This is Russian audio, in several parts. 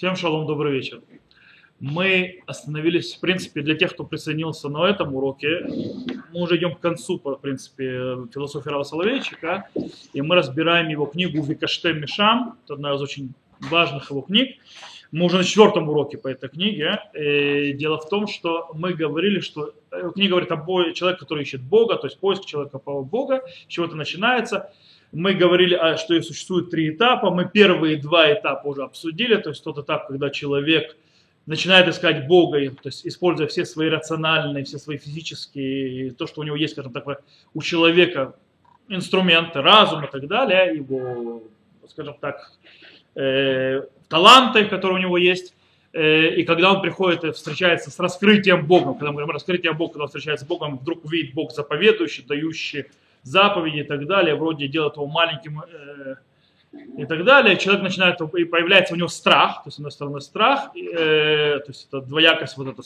Всем шалом, добрый вечер. Мы остановились, в принципе, для тех, кто присоединился на этом уроке, мы уже идем к концу, в принципе, философии Рава Соловейчика, и мы разбираем его книгу «Викаштем Мишам», это одна из очень важных его книг. Мы уже на четвертом уроке по этой книге. И дело в том, что мы говорили, что э, книга говорит о человеке, который ищет Бога, то есть поиск человека по Бога, с чего это начинается – мы говорили, что существует три этапа. Мы первые два этапа уже обсудили. То есть тот этап, когда человек начинает искать Бога, то есть используя все свои рациональные, все свои физические, то, что у него есть, скажем так, у человека инструменты, разум и так далее, его, скажем так, э, таланты, которые у него есть. Э, и когда он приходит и встречается с раскрытием Бога, когда мы говорим раскрытие Бога, когда он встречается с Богом, вдруг увидит Бог заповедующий, дающий заповеди и так далее, вроде делает его маленьким э, и так далее, человек начинает, и появляется у него страх, то есть с одной стороны страх, э, то есть это двоякость, вот это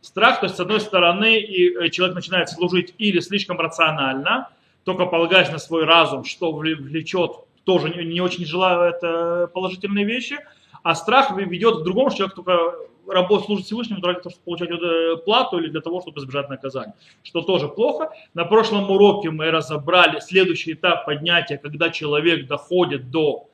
страх, то есть с одной стороны и э, человек начинает служить или слишком рационально, только полагаясь на свой разум, что влечет тоже не, не очень желает э, положительные вещи, а страх ведет к другому, что человек только работать служить Всевышнему для того, чтобы получать э, плату или для того, чтобы избежать наказания, что тоже плохо. На прошлом уроке мы разобрали следующий этап поднятия, когда человек доходит до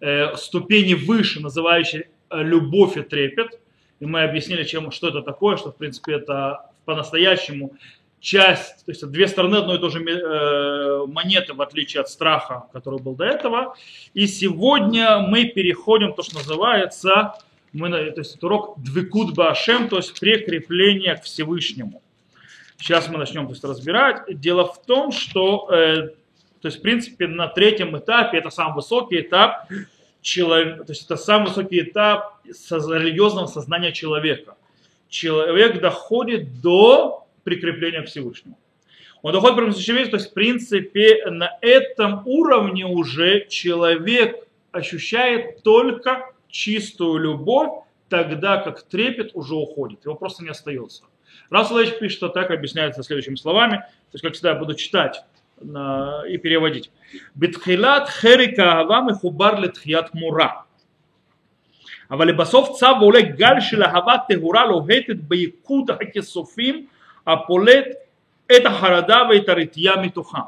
э, ступени выше, называющей э, любовь и трепет. И мы объяснили, чем, что это такое, что в принципе это по-настоящему часть, то есть две стороны одной и той же э, монеты, в отличие от страха, который был до этого. И сегодня мы переходим, то, что называется, мы, то есть урок двикут башем, то есть прикрепление к Всевышнему. Сейчас мы начнем то есть, разбирать. Дело в том, что э, то есть, в принципе, на третьем этапе, это самый высокий этап, человек, то есть это самый высокий этап религиозного сознания человека. Человек доходит до прикрепления к Всевышнему. Он доходит к Всевышнему, то есть, в принципе, на этом уровне уже человек ощущает только чистую любовь, тогда как трепет уже уходит, его просто не остается. Расулович пишет, что так объясняется следующими словами, то есть, как всегда, я буду читать и переводить. Битхилат херика ава мехубар летхият мура. אבל לבסוף צו ועולה גל של אהבה טהורה לוהטת ביקוד הכיסופים הפולט את החרדה ואת הרתיעה מתוכה.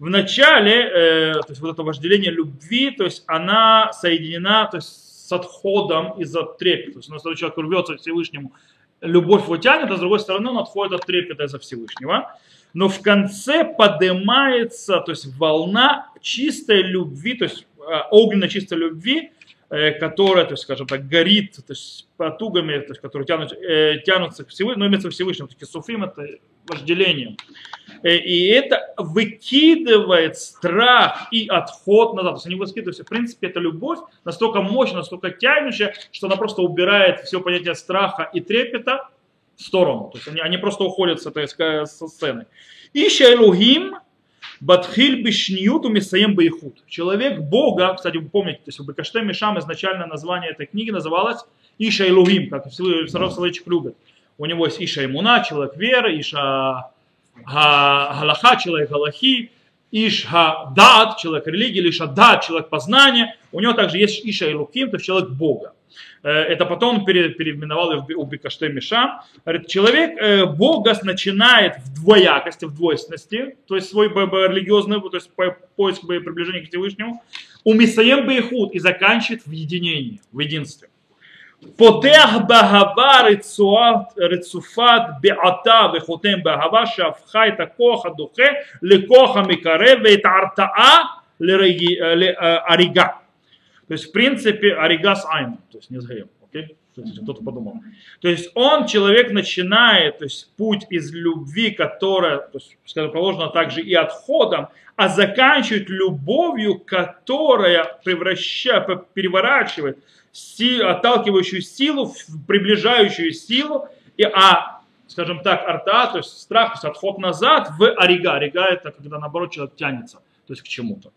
В начале, э, то есть вот это вожделение любви, то есть она соединена, то есть с отходом из-за трепета. То есть, у нас человек рвется к Всевышнему, любовь его тянет, а с другой стороны он отходит от трепета из-за Всевышнего. Но в конце поднимается, то есть волна чистой любви, то есть э, огненно чистой любви, э, которая, то есть, скажем так, горит, то есть потугами, то есть, которые тянут, э, тянутся к Всевышнему, но имеется Всевышнему, такие суфим это вожделение. Э, и это выкидывает страх и отход назад. То есть они выкидывают, в принципе, это любовь настолько мощная, настолько тянущая, что она просто убирает все понятие страха и трепета в сторону. То есть они, они просто уходят с этой со сцены. Ища Элухим, Батхиль бишниют умисаем байхут. Человек Бога, кстати, вы помните, то есть в Бекаште Мишам изначально название этой книги называлось Иша Илухим, как Саров Соловейчик любит. У него есть Иша Имуна, человек веры, Иша Галаха, человек Галахи, Иш Дат, человек религии, или Иша Дат, человек познания. У него также есть Иша Илуким, то есть человек Бога. Э, это потом переименовал у Бекаште Миша. Говорит, человек э, Бога начинает в двоякости, в двойственности, то есть свой религиозный, то есть поиск приближения к Всевышнему, у Мисаем Бейхуд и заканчивает в единении, в единстве. Потех багава рецуфат беата вехотем багава шавха это коха духе лекоха микаре вейт артаа арига. То есть, в принципе, арига с айном, то есть не с греем. Okay? Кто-то подумал. То есть он, человек, начинает то есть, путь из любви, которая, то есть, скажем, положена также и отходом, а заканчивает любовью, которая превращает, переворачивает силу, отталкивающую силу приближающую силу, и, а, скажем так, арта, то есть страх, то есть отход назад в арига. Арига это когда наоборот человек тянется, то есть к чему-то.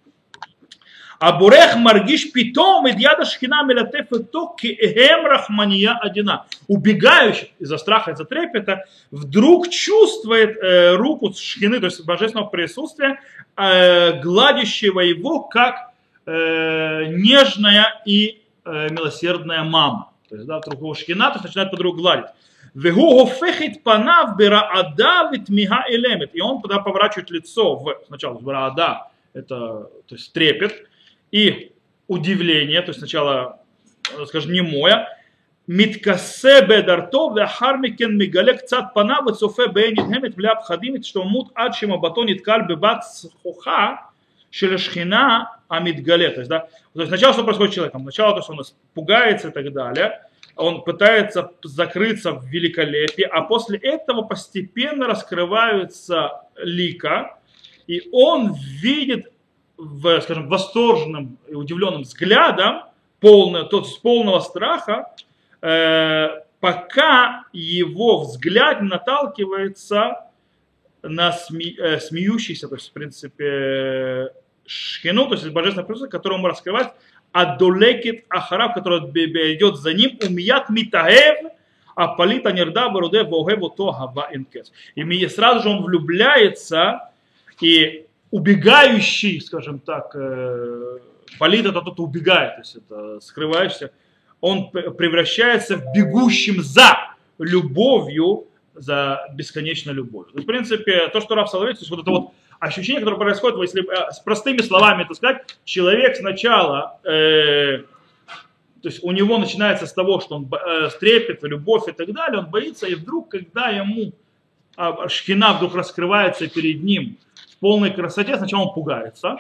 Абурех маргиш питом и дьяда шхина милатефето киэм рахмания одина. Убегающий из-за страха, из-за трепета, вдруг чувствует э, руку шхины, то есть божественного присутствия, э, гладящего его, как э, нежная и э, милосердная мама. То есть, да, вдруг его шкина, то есть начинает подругу гладить. Вегу гофехит панав бираада витмига элемет. И он тогда поворачивает лицо в, сначала в браада, это, то есть трепет, и удивление, то есть сначала, э, скажем, немое, Миткасе бедарто вехармикен мигалек цат пана вецофе бейнит хемет мля пхадимит, что мут ад шема батонит каль бебат хоха, шелешхина амидгале. То есть, да, то есть сначала что происходит с человеком? Сначала то, что он пугается и так далее, он пытается закрыться в великолепии, а после этого постепенно раскрываются лика, и он видит, в, скажем, восторженным и удивленным взглядом, полное, тот с полного страха, э, пока его взгляд наталкивается на сме, э, смеющийся, то есть, в принципе, шхину, то есть божественное присутствие, которое ему раскрывает, адолекит ахараб, который идет за ним, умият митаев, а палита нерда баруде вогеву то гава инкес. И сразу же он влюбляется, и убегающий, скажем так, э, палит это тот, кто убегает, то есть это скрывающийся, он превращается в бегущим за любовью, за бесконечной любовью. В принципе, то, что Раф Соловей, то есть вот это вот ощущение, которое происходит, если э, с простыми словами это сказать, человек сначала, э, то есть у него начинается с того, что он э, стрепет, любовь и так далее, он боится, и вдруг, когда ему э, шхина вдруг раскрывается перед ним в полной красоте, сначала он пугается,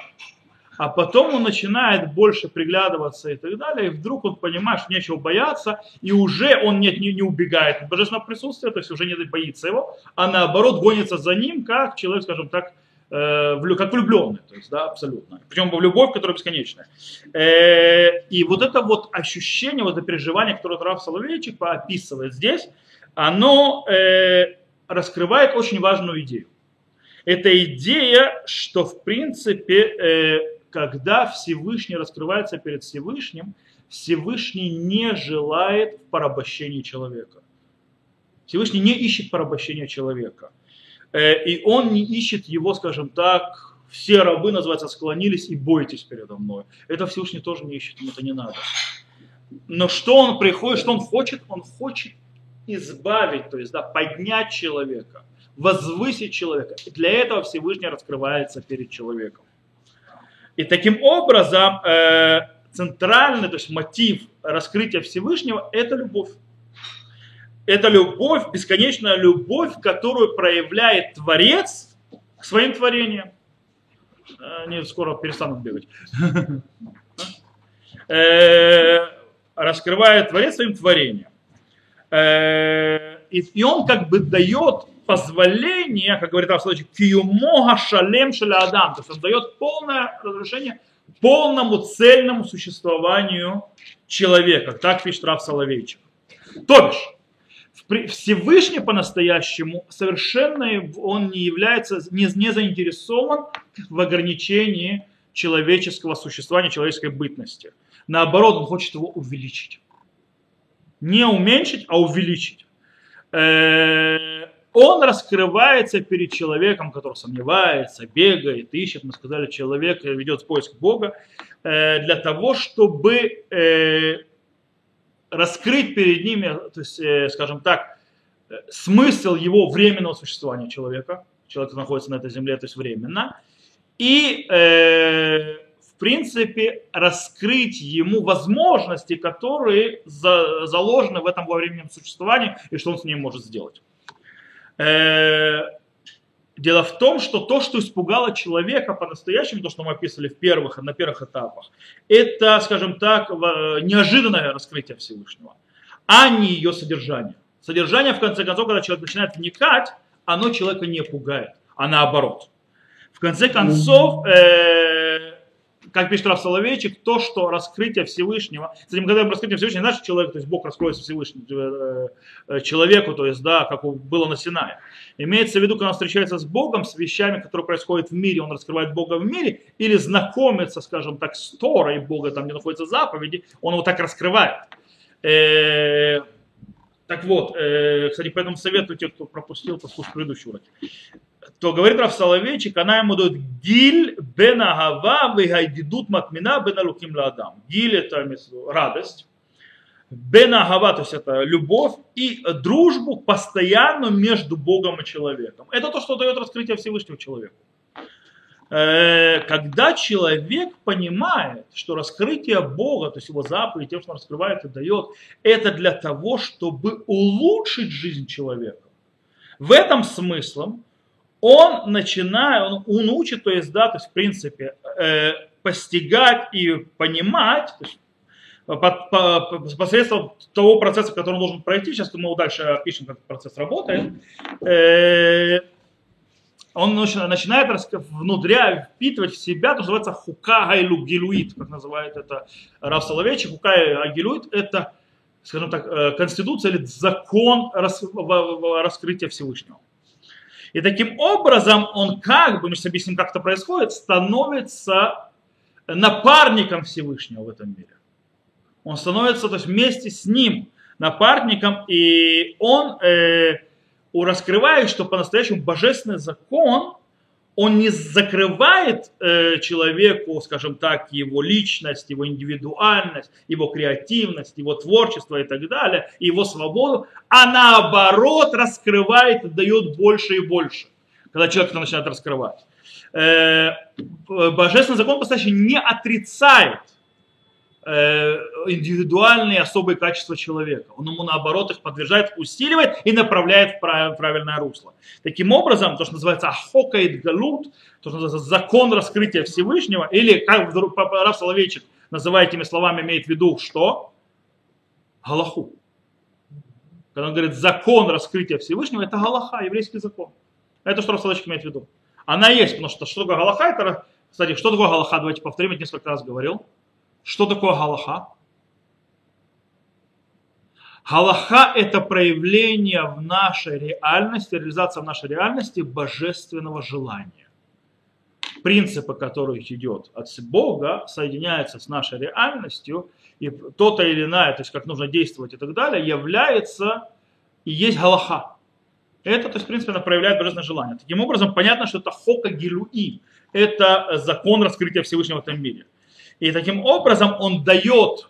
а потом он начинает больше приглядываться и так далее, и вдруг он понимает, что нечего бояться, и уже он нет, не, не убегает от божественного присутствия, то есть уже не боится его, а наоборот гонится за ним, как человек, скажем так, как влюбленный, то есть, да, абсолютно. Причем в любовь, которая бесконечная. Э, и вот это вот ощущение, вот это переживание, которое Раф Соловейчик описывает здесь, оно э, раскрывает очень важную идею. Это идея, что в принципе когда Всевышний раскрывается перед Всевышним, Всевышний не желает порабощения человека. Всевышний не ищет порабощения человека. Э, и он не ищет его, скажем так, все рабы, называется, склонились и бойтесь передо мной. Это Всевышний тоже не ищет, ему это не надо. Но что он приходит, что он хочет? Он хочет избавить, то есть да, поднять человека, возвысить человека. И для этого Всевышний раскрывается перед человеком. И таким образом э, центральный, то есть мотив раскрытия Всевышнего – это любовь. Это любовь, бесконечная любовь, которую проявляет Творец к своим творениям. Они скоро перестанут бегать. Э, раскрывает Творец своим творением. Э, и он как бы дает позволение, как говорит Равслович, киюмога шалем шалядам, то есть он дает полное разрешение полному цельному существованию человека, так пишет Рав Соловейчик. То бишь, Всевышний по-настоящему совершенно он не является, не, не заинтересован в ограничении человеческого существования, человеческой бытности. Наоборот, он хочет его увеличить. Не уменьшить, а увеличить. Э, он раскрывается перед человеком, который сомневается, бегает, ищет. Мы сказали, человек ведет поиск Бога э, для того, чтобы э, раскрыть перед ними, то есть, э, скажем так, смысл его временного существования человека. Человек находится на этой земле, то есть временно. И, в принципе, раскрыть ему возможности, которые заложены в этом во временном существовании, и что он с ним может сделать. Э, дело в том, что то, что испугало человека по-настоящему, то, что мы описывали в первых, на первых этапах, это, скажем так, неожиданное раскрытие Всевышнего, а не ее содержание. Содержание, в конце концов, когда человек начинает вникать, оно человека не пугает, а наоборот. В конце концов, э, как пишет Раф Соловейчик, то, что раскрытие Всевышнего, кстати, когда мы раскрытие Всевышнего, не значит человек, то есть Бог раскроется Всевышнему э, э, человеку, то есть, да, как было на Синае. Имеется в виду, когда он встречается с Богом, с вещами, которые происходят в мире, он раскрывает Бога в мире, или знакомится, скажем так, с Торой Бога, там, где находятся заповеди, он его так раскрывает. Э, так вот, кстати, поэтому советую тех, кто пропустил, послушать предыдущий урок то говорит Раф Соловейчик, она ему дает гиль бен агава вегайдидут матмина бен алуким ладам. Гиль это радость, Бенагава, то есть это любовь и дружбу постоянно между Богом и человеком. Это то, что дает раскрытие Всевышнего человеку. Э, когда человек понимает, что раскрытие Бога, то есть его заповедь, тем, что он раскрывает и дает, это для того, чтобы улучшить жизнь человека. В этом смыслом он начинает, он, он учит, то есть, да, то есть, в принципе, э, постигать и понимать, то есть, под, по, посредством того процесса, который он должен пройти, сейчас мы дальше опишем, как процесс работает, э, он начинает внутря впитывать в себя то, что называется хука гайлу как называет это Рав Соловейчик. Хука гилуит – это, скажем так, э, конституция или закон раскрытия Всевышнего. И таким образом он как бы, мы сейчас объясним, как это происходит, становится напарником Всевышнего в этом мире. Он становится то есть, вместе с ним напарником, и он э, раскрывает, что по-настоящему божественный закон, он не закрывает э, человеку, скажем так, его личность, его индивидуальность, его креативность, его творчество и так далее, его свободу, а наоборот раскрывает и дает больше и больше, когда человек это начинает раскрывать. Э, божественный закон по-настоящему не отрицает индивидуальные особые качества человека. Он ему наоборот их подтверждает, усиливает и направляет в правильное русло. Таким образом, то, что называется ахокаид галут, то, что называется закон раскрытия Всевышнего, или как Рав Соловейчик называет этими словами, имеет в виду что? Галаху. Когда он говорит закон раскрытия Всевышнего, это галаха, еврейский закон. Это что Рав Соловейчик имеет в виду. Она есть, потому что что такое галаха? Это, кстати, что такое галаха? Давайте повторим, я несколько раз говорил. Что такое галаха? Галаха – это проявление в нашей реальности, реализация в нашей реальности божественного желания. Принципы, которые идет от Бога, соединяются с нашей реальностью, и то-то или иное, то есть как нужно действовать и так далее, является и есть галаха. Это, то есть, в принципе, она проявляет божественное желание. Таким образом, понятно, что это хока гилуи, это закон раскрытия Всевышнего в этом мире – и таким образом он дает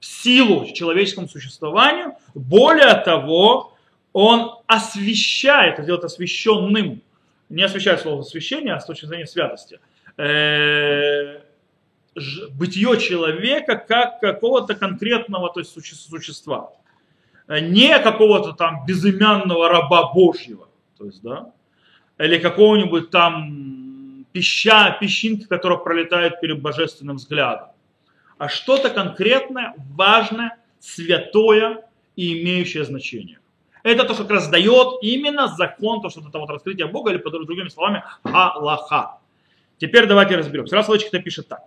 силу человеческому существованию. Более того, он освещает, делает освященным, не освещает слово освящение, а с точки зрения святости, э, бытие человека как какого-то конкретного то есть, существа. Не какого-то там безымянного раба Божьего, то есть, да, или какого-нибудь там пища, песчинки, которые пролетают перед божественным взглядом, а что-то конкретное, важное, святое и имеющее значение. Это то, что как раз дает именно закон, то, что это вот раскрытие Бога, или, под другими словами, Аллаха. Теперь давайте разберемся. Раз логичка пишет так.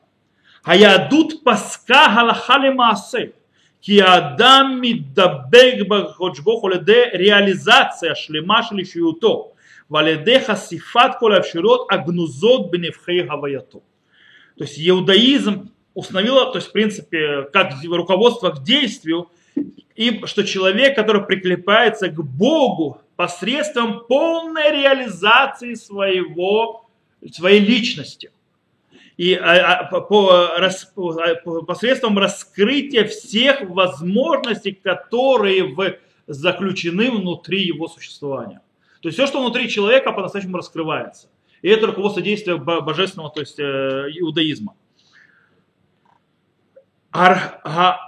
Хаядут паска галахали маасе. Киадам мидабег бахочбохуледе реализация шлема шлишиюто. Валедеха сифат коля вширот агнузот бенефхей гаваяту. То есть иудаизм установил, то есть в принципе, как руководство к действию, и что человек, который прикрепляется к Богу посредством полной реализации своего, своей личности и а, а, по, рас, по, посредством раскрытия всех возможностей, которые в, заключены внутри его существования. То есть все, что внутри человека, по-настоящему раскрывается. И это руководство действия божественного, то есть э, иудаизма. Архавага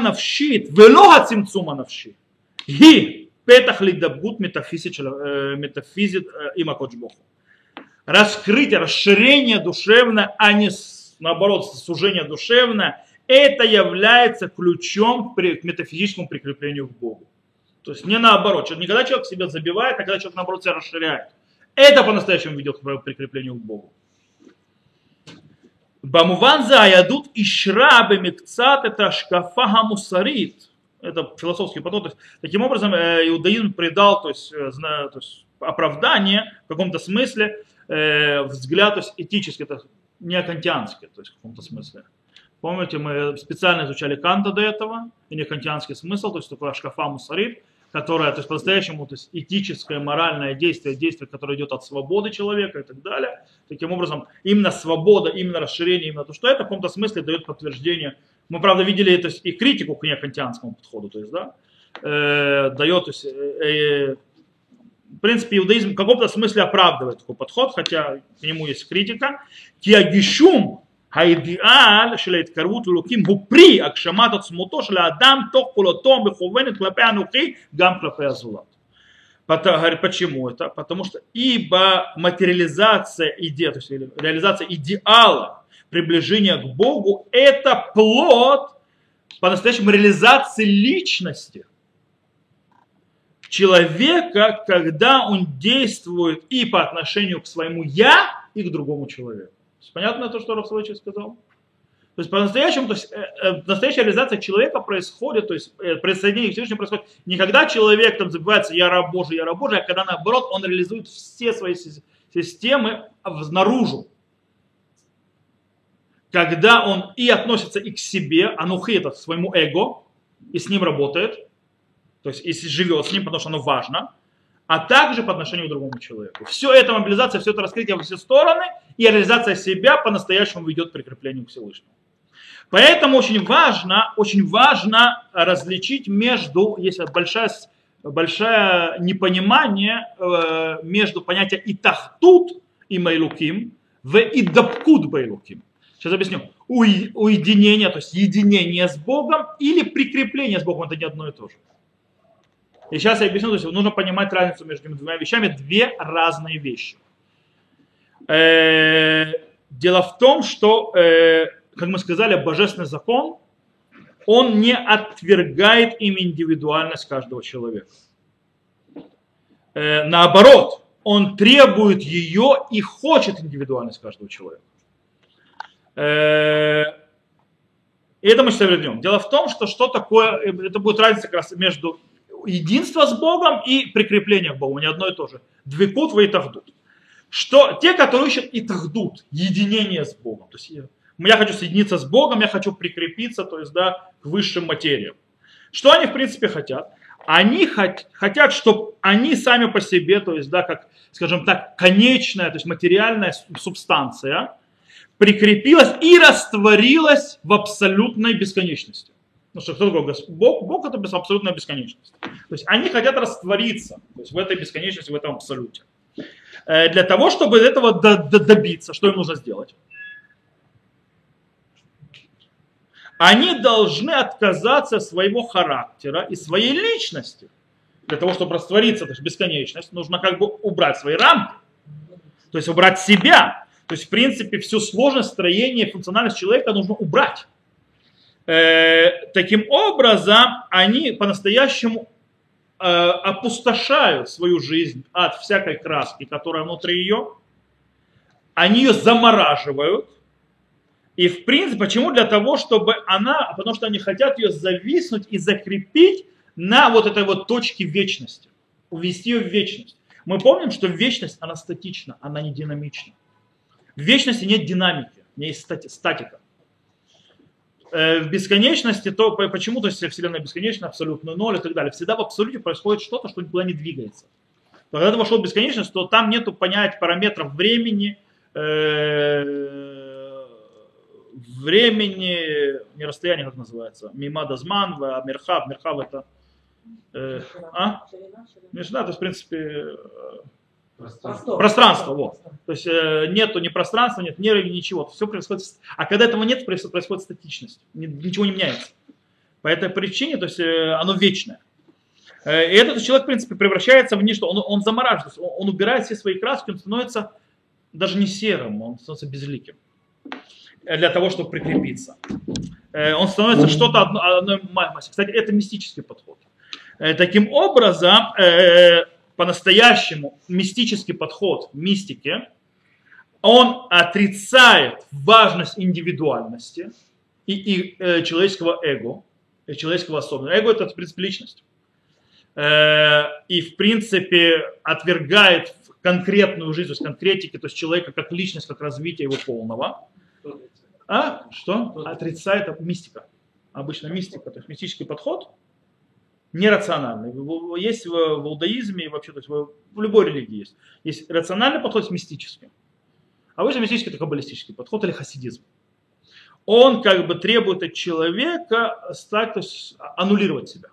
навшит, велога цимцума навши. Ги петах ли лидабгут метафизит э, э, има Богу. Раскрытие, расширение душевное, а не наоборот сужение душевное, это является ключом к метафизическому прикреплению к Богу. То есть не наоборот. Не когда человек себя забивает, а когда человек наоборот себя расширяет. Это по-настоящему ведет к прикреплению к Богу. Бамуван за ядут ишра бемикцат это шкафа хамусарит. Это философский подход. есть, таким образом, э, иудаизм придал то есть, э, то есть, оправдание в каком-то смысле, э, взгляд то есть, этический, это не кантианский, то есть в каком-то смысле. Помните, мы специально изучали Канта до этого, и не кантианский смысл, то есть такое шкафа мусарит, которое, то есть по-настоящему, то есть этическое, моральное действие, действие, которое идет от свободы человека и так далее. Таким образом, именно свобода, именно расширение, именно то, что это в каком-то смысле дает подтверждение Мы, правда, видели то есть, и критику к неокантианскому подходу, то есть, да, э, дает, то есть, э, э, в принципе, иудаизм в каком-то смысле оправдывает такой подход, хотя к нему есть критика. Киагишум האידיאל של ההתקרבות לאלוקים הוא פרי הגשמת עצמותו של האדם תוך פעולתו המכוונת כלפי אנוכי גם כלפי הזולת. Говорит, почему это? Потому что ибо материализация идеи, то есть реализация идеала приближения к Богу, это плод по-настоящему реализации личности человека, когда он действует и по отношению к своему «я», и к другому человеку. Понятно то, что Рафсович сказал? То есть по-настоящему, то есть, э, э, настоящая реализация человека происходит, то есть э, присоединение к Всевышнему происходит не когда человек там забывается «я раб Божий, я раб Божий», а когда наоборот он реализует все свои системы наружу. Когда он и относится и к себе, анухи это своему эго, и с ним работает, то есть и живет с ним, потому что оно важно, а также по отношению к другому человеку. Все это мобилизация, все это раскрытие во все стороны, и реализация себя по-настоящему ведет к прикреплению к Всевышнему. Поэтому очень важно, очень важно различить между, если большое, большое непонимание э, между понятием итахтут и майлуким в идапкут байлуким. Сейчас объясню. Уединение, то есть единение с Богом или прикрепление с Богом, это не одно и то же. И сейчас я объясню, то есть нужно понимать разницу между этими двумя вещами. Две разные вещи. Э, дело в том, что, э, как мы сказали, божественный закон, он не отвергает им индивидуальность каждого человека. Э, наоборот, он требует ее и хочет индивидуальность каждого человека. И это мы сейчас вернем. Дело в том, что что такое, это будет разница как раз между единство с Богом и прикрепление к Богу, не одно и то же. Двекут вы и тахдут. Что те, которые ищут и тахдут, единение с Богом. То есть я хочу соединиться с Богом, я хочу прикрепиться, то есть, да, к высшим материям. Что они, в принципе, хотят? Они хотят, чтобы они сами по себе, то есть, да, как, скажем так, конечная, то есть материальная субстанция, прикрепилась и растворилась в абсолютной бесконечности. Ну что, кто такой Бог? Бог это абсолютная бесконечность. То есть они хотят раствориться то есть в этой бесконечности, в этом абсолюте. Э, для того, чтобы этого добиться, что им нужно сделать? Они должны отказаться от своего характера и своей личности. Для того, чтобы раствориться, то есть бесконечность, нужно как бы убрать свои рамки. То есть убрать себя. То есть, в принципе, всю сложность строения, функциональность человека нужно убрать. Э, таким образом, они по-настоящему э, опустошают свою жизнь от всякой краски, которая внутри ее. Они ее замораживают. И в принципе, почему? Для того, чтобы она, потому что они хотят ее зависнуть и закрепить на вот этой вот точке вечности. Увести ее в вечность. Мы помним, что вечность, она статична, она не динамична. В вечности нет динамики, у нее есть статика. Э, в бесконечности, то почему то есть Вселенная бесконечна, абсолютно ноль и так далее. Всегда в абсолюте происходит что-то, что никуда не двигается. Но когда ты вошел в бесконечность, то там нету понять параметров времени, э, времени, не расстояние, как называется, мимада зман, мерхав, мерхав это, э, а? Знаю, то есть, в принципе, Пространство. Пространство, вот. То есть э, нету ни пространства, нет ни ничего. Все происходит. А когда этого нет, происходит статичность. Ничего не меняется. По этой причине, то есть э, оно вечное. Э, и этот человек, в принципе, превращается в ничто. Он, он замораживается, он, он убирает все свои краски, он становится даже не серым, он становится безликим для того, чтобы прикрепиться. Он становится что-то одной массе. Кстати, это мистический подход. Таким образом, по-настоящему мистический подход мистики, он отрицает важность индивидуальности и, и э, человеческого эго, и человеческого особенного. Эго это, в принципе, личность. Э, и, в принципе, отвергает конкретную жизнь, то есть конкретики, то есть человека как личность, как развитие его полного. А? Что? Отрицает мистика. Обычно мистика, то есть мистический подход – нерациональный. Есть в, иудаизме, вообще, то есть в, любой религии есть. Есть рациональный подход, есть мистический. А выше мистический это каббалистический подход или хасидизм. он как бы требует от человека стать, то есть аннулировать себя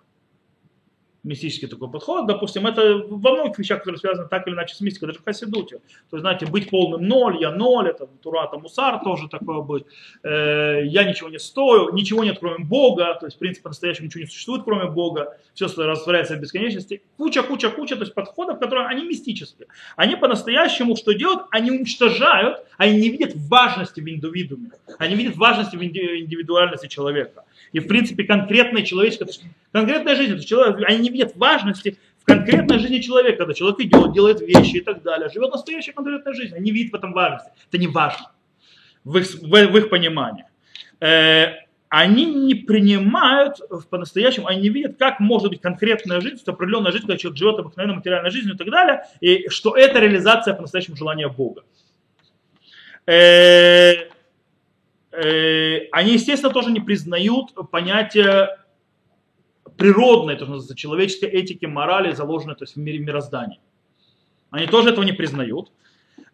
мистический такой подход. Допустим, это во многих вещах, которые связаны так или иначе с мистикой, даже в Хасидуте. То есть, знаете, быть полным ноль, я ноль, это Турата Мусар тоже такое будет. Э, я ничего не стою, ничего нет, кроме Бога. То есть, в принципе, по-настоящему ничего не существует, кроме Бога. Все растворяется в бесконечности. Куча, куча, куча, то есть подходов, которые они мистические. Они по-настоящему что делают? Они уничтожают, они не видят важности в индивидууме. Они видят важности в индивидуальности человека. И, в принципе, конкретная человеческая, конкретная жизнь, человек, они не видят важности в конкретной жизни человека, когда человек идет, делает вещи и так далее, живет настоящей конкретной жизнью, они видят в этом важности. Это не важно в их, в, в их понимании. Э, они не принимают по-настоящему, они не видят, как может быть конкретная жизнь, определенная жизнь, когда человек живет обыкновенной материальной жизнью и так далее, и что это реализация по-настоящему желания Бога. Э, они, естественно, тоже не признают понятие природной, то, что человеческой этики, морали, заложенной то есть, в мире мироздания. Они тоже этого не признают.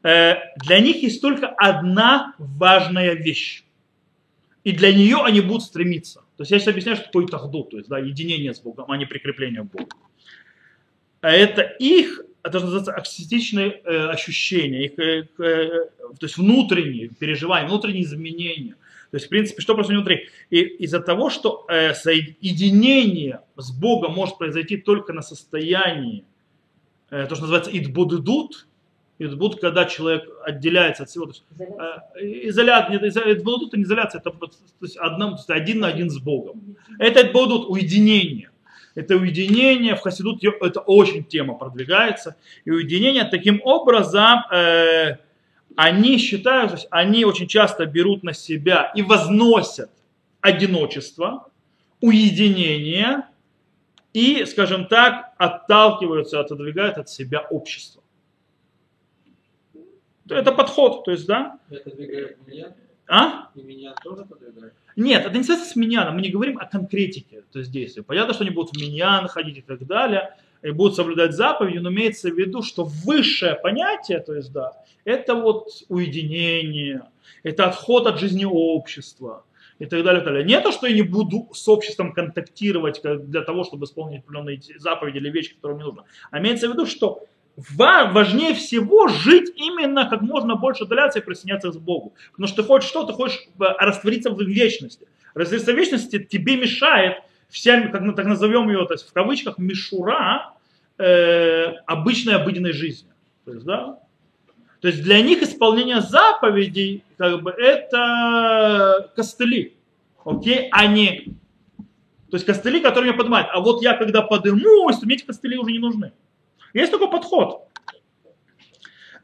Э, для них есть только одна важная вещь. И для нее они будут стремиться. То есть я сейчас объясняю, что такое тахду, то есть да, единение с Богом, а не прикрепление к Богу. А это их, это называется аксистичные э, ощущения, их, э, э, то есть внутренние переживания, внутренние изменения. То есть, в принципе, что происходит внутри? И из-за того, что соединение с Богом может произойти только на состоянии, то, что называется идбуддут, идбуд, когда человек отделяется от всего. То есть, э, изоляция, нет, идбуддут это не изоляция, это то есть, одном, то есть, один на один с Богом. Это идбуддут, уединение. Это уединение в Хасидут, это очень тема продвигается. И уединение таким образом... Э, они считают, то есть они очень часто берут на себя и возносят одиночество, уединение и, скажем так, отталкиваются, отодвигают от себя общество. Это подход, то есть, да? Это двигает меня? А? И меня тоже подвигает? Нет, это не связано с меня, мы не говорим о конкретике, то есть действия. Понятно, что они будут в меня находить и так далее, и будут соблюдать заповеди, но имеется в виду, что высшее понятие, то есть, да, это вот уединение, это отход от жизни общества и так далее. И так далее. Не то, что я не буду с обществом контактировать для того, чтобы исполнить определенные заповеди или вещи, которые мне нужны, а имеется в виду, что важнее всего жить именно как можно больше удаляться и присоединяться к Богу. Потому что ты хочешь что? Ты хочешь э, раствориться в вечности. Раствориться в вечности тебе мешает вся, как, так назовем ее, то есть в кавычках, мишура э, обычной обыденной жизни. То есть, да? то есть для них исполнение заповедей как бы, это костыли. Окей? Они то есть костыли, которые меня поднимают. А вот я когда подымусь, мне эти костыли уже не нужны. Есть такой подход.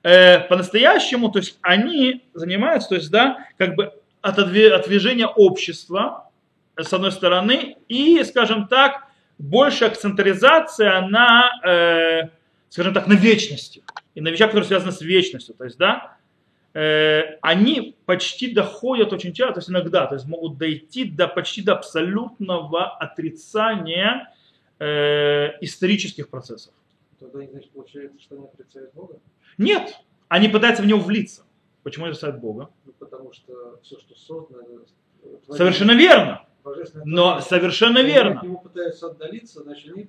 Э, по-настоящему, то есть они занимаются, то есть, да, как бы от общества, с одной стороны, и, скажем так, больше акцентризация на, э, скажем так, на вечности. И на вещах, которые связаны с вечностью. То есть, да, э, они почти доходят очень часто, то есть иногда, то есть могут дойти до почти до абсолютного отрицания э, исторических процессов. Тогда, значит, получается, что они отрицают Бога? Нет, они пытаются в него влиться. Почему они отрицают Бога? Ну, потому что все, что создано... Совершенно верно. Но совершенно верно. Они пытаются отдалиться, значит, они,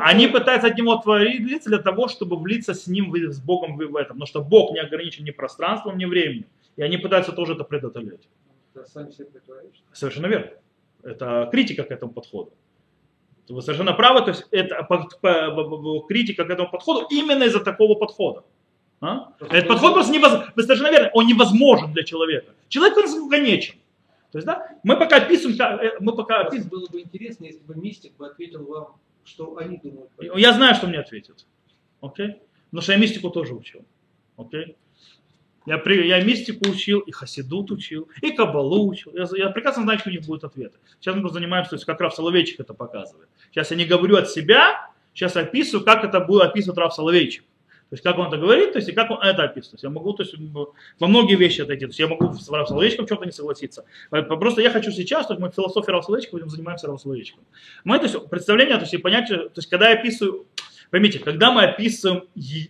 они пытаются от него отвориться для того, чтобы влиться с ним, с Богом в этом. Потому что Бог не ограничен ни пространством, ни временем. И они пытаются тоже это предотвратить. себе Совершенно верно. Это критика к этому подходу. Вы совершенно правы, то есть это критика к этому подходу именно из-за такого подхода. А? Этот подход просто невозможен, вы совершенно верно, он невозможен для человека. Человек он конечен. То есть, да, мы пока описываем, э, мы пока описываем. Было бы интересно, если бы мистик бы ответил вам, что они думают. Я знаю, что мне ответит. Окей? Okay? Потому что я мистику тоже учил. Окей? Okay? Я, при, я мистику учил, и хасидут учил, и кабалу учил. Я, я прекрасно знаю, что у них будет ответы. Сейчас мы занимаемся, то есть как Раф Соловейчик это показывает. Сейчас я не говорю от себя, сейчас описываю, как это будет описывать Раф Соловейчик. То есть как он это говорит, то есть и как он это описывает. То есть я могу то есть, во многие вещи отойти. То есть я могу с Равсоловечком в чем-то не согласиться. Просто я хочу сейчас, то есть мы философией Равсоловечка будем заниматься Равсоловечком. Мы, то есть представление, то есть и понятие, то есть когда я описываю Поймите, когда мы описываем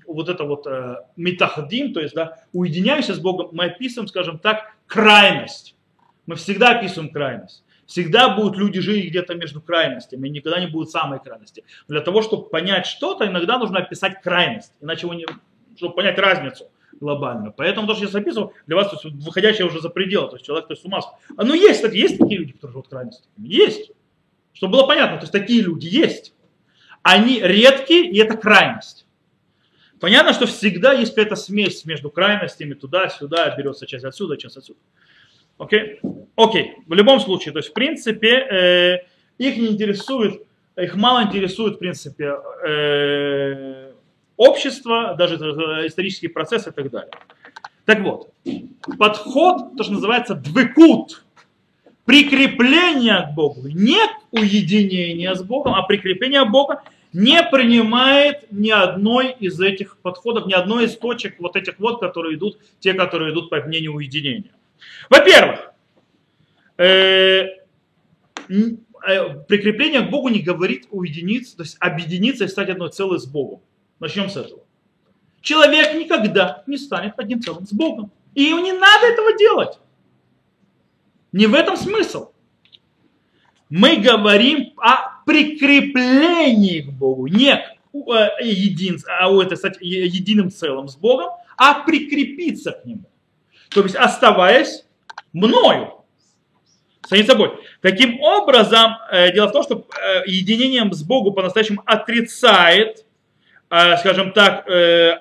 вот это вот э, метахдим, то есть да, уединяемся с Богом, мы описываем, скажем так, крайность. Мы всегда описываем крайность. Всегда будут люди жить где-то между крайностями, никогда не будет самой крайности. Для того, чтобы понять что-то, иногда нужно описать крайность, иначе вы не, чтобы понять разницу глобальную. Поэтому то, что я записывал, для вас то есть, выходящее уже за пределы, то есть человек то есть, с ума. А ну есть, кстати, есть такие люди, которые живут крайностями? Есть. Чтобы было понятно, то есть такие люди есть. Они редкие, и это крайность. Понятно, что всегда есть какая-то смесь между крайностями, туда-сюда, берется часть отсюда, часть отсюда. Окей? Окей. В любом случае, то есть, в принципе, э, их не интересует, их мало интересует, в принципе, э, общество, даже исторические процессы и так далее. Так вот, подход, то, что называется двекут, прикрепление к Богу, не уединение с Богом, а прикрепление к Богу не принимает ни одной из этих подходов, ни одной из точек вот этих вот, которые идут, те, которые идут по мнению уединения. Во-первых, э, э, прикрепление к Богу не говорит уединиться, то есть объединиться и стать одной целой с Богом. Начнем с этого. Человек никогда не станет одним целым с Богом. И ему не надо этого делать. Не в этом смысл. Мы говорим о прикреплении к Богу, не к э, един, а это, кстати, единым целым с Богом, а прикрепиться к Нему. То есть оставаясь мною, самим собой. Таким образом, э, дело в том, что э, единением с Богом по-настоящему отрицает, э, скажем так,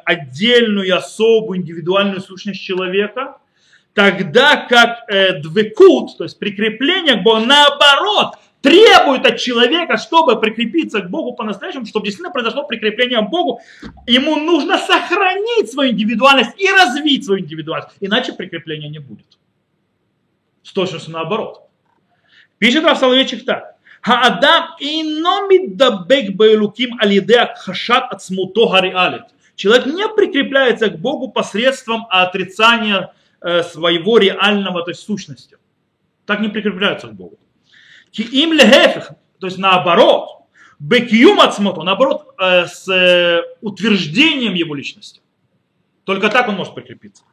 отдельную, особую, индивидуальную сущность человека, тогда как двекут, то есть прикрепление к Богу, наоборот, требует от человека, чтобы прикрепиться к Богу по-настоящему, чтобы действительно произошло прикрепление к Богу, ему нужно сохранить свою индивидуальность и развить свою индивидуальность, иначе прикрепления не будет. С точностью наоборот. Пишет Рав Соловейчик так. Хаадам ино миддабек бейлуким алидеа хашат от смуто гариалит. Человек не прикрепляется к Богу посредством отрицания э, своего реального, то есть сущности. Так не прикрепляются к Богу. Ки им лехефех, то есть наоборот, бекиюм ацмото, наоборот, э, с э, утверждением его личности. Только так он может прикрепиться.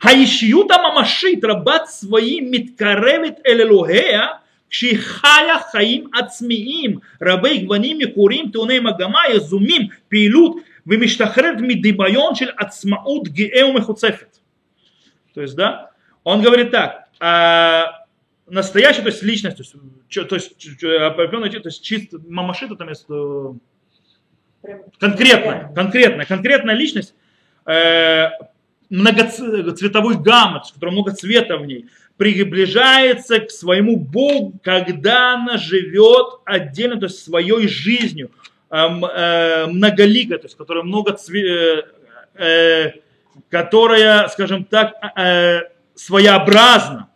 Хаишиюта мамашит рабат свои миткаревит элелухея, Шихая хаим ацмиим, рабей гваним и курим, тюней магама, язумим, пилют, вимиштахрет мидибайон чель ацмаут геэум и хуцефет. То есть, да, он говорит так, э, настоящая, то есть личность, то есть, определенная, то есть чисто мамашита там есть конкретная, конкретная, конкретная личность, э, многоцветовой гаммы, в которой много цвета в ней, приближается к своему Богу, когда она живет отдельно, то есть своей жизнью, э, э, многоликой, то есть которая много цве, э, которая, скажем так, своеобразна,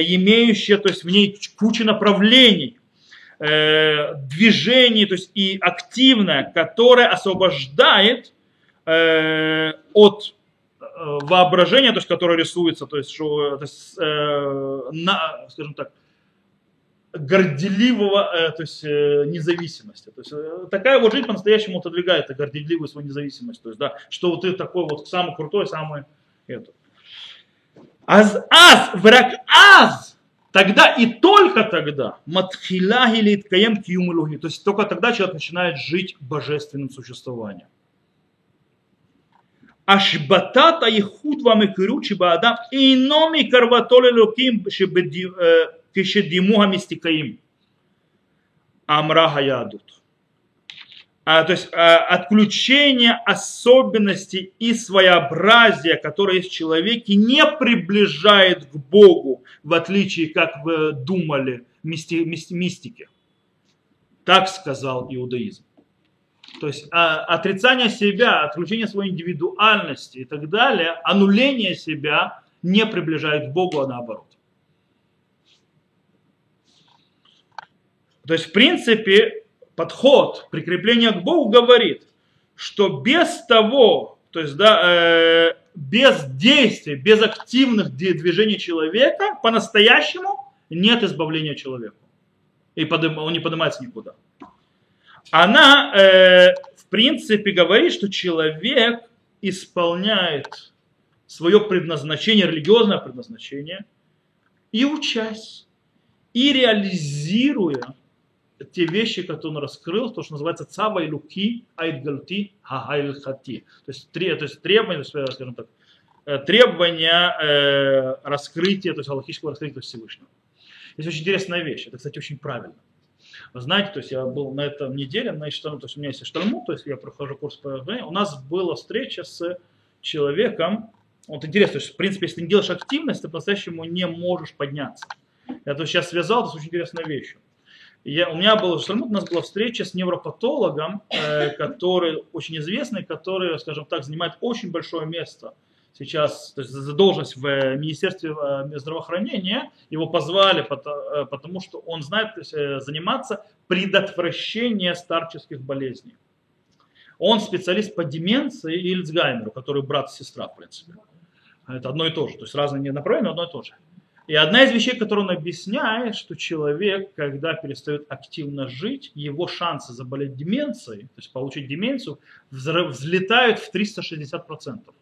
имеющая, то есть в ней куча направлений, движений, то есть и активная, которая освобождает от Э, воображение, то есть, которое рисуется, то есть, что, то есть э, на, скажем так, горделивого, э, то есть э, независимости. То есть э, такая вот жизнь по-настоящему отодвигает горделивую свою независимость. То есть, да, что вот ты такой вот самый крутой, самый это. Аз, аз, враг аз, тогда и только тогда матхиляхи литкаем киумылухи. То есть только тогда человек начинает жить божественным существованием. Ашбатата и худва мекиручи баадам и номи карватоле луким э, кишедимуга мистикаим. Амрага ядут. А, то есть а, отключение особенностей и своеобразия, которое есть в человеке, не приближает к Богу, в отличие, как вы думали, мисти, мистики. Так сказал иудаизм. То есть а, отрицание себя, отключение своей индивидуальности и так далее, аннуление себя не приближает к Богу, а наоборот. То есть, в принципе, подход прикрепления к Богу говорит, что без того, то есть, да, э, без действий, без активных движений человека, по-настоящему нет избавления человеку. И подым, он не поднимается никуда она э, в принципе говорит, что человек исполняет свое предназначение, религиозное предназначение, и учась, и реализируя те вещи, которые он раскрыл, то, что называется цава и луки айдгальти хагайлхати. То есть, то есть требования, скажем так, э, требования э, раскрытия, то есть галактического раскрытия Всевышнего. Есть очень интересная вещь, это, кстати, очень правильно. Вы знаете, то есть я был на этом неделе, на Иштану, то есть у меня есть Иштальму, то есть я прохожу курс по у нас была встреча с человеком, вот интересно, то есть, в принципе, если ты не делаешь активность, ты по-настоящему не можешь подняться. Я то сейчас связал это с очень интересной вещью. Я, у меня был, у нас была встреча с невропатологом, э, который очень известный, который, скажем так, занимает очень большое место сейчас, то есть за должность в э, Министерстве э, здравоохранения. Его позвали, потому, э, потому что он знает есть, заниматься предотвращением старческих болезней. Он специалист по деменции и Альцгеймеру, который брат и сестра, в принципе. Это одно и то же, то есть разные направления, но одно и то же. И одна из вещей, которую он объясняет, что человек, когда перестает активно жить, его шансы заболеть деменцией, то есть получить деменцию, взлетают в 360%.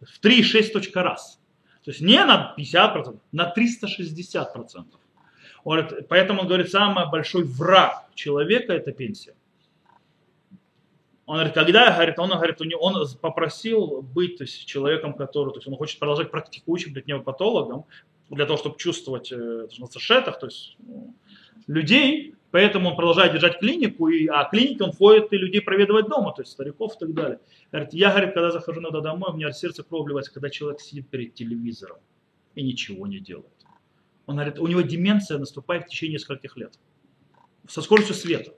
В 3,6 точка раз. То есть не на 50%, на 360%. Он говорит, поэтому он говорит, самый большой враг человека это пенсия. Он говорит, когда говорит, он, говорит, он попросил быть то есть, человеком, который, то есть он хочет продолжать практикующим быть невропатологом, для того, чтобы чувствовать э, шетах, то есть ну, людей, поэтому он продолжает держать клинику, и, а клиники он ходит и людей проведывать дома, то есть стариков и так далее. Говорит, я, говорит, когда захожу иногда домой, у меня сердце кровь когда человек сидит перед телевизором и ничего не делает. Он говорит, у него деменция наступает в течение нескольких лет. Со скоростью света.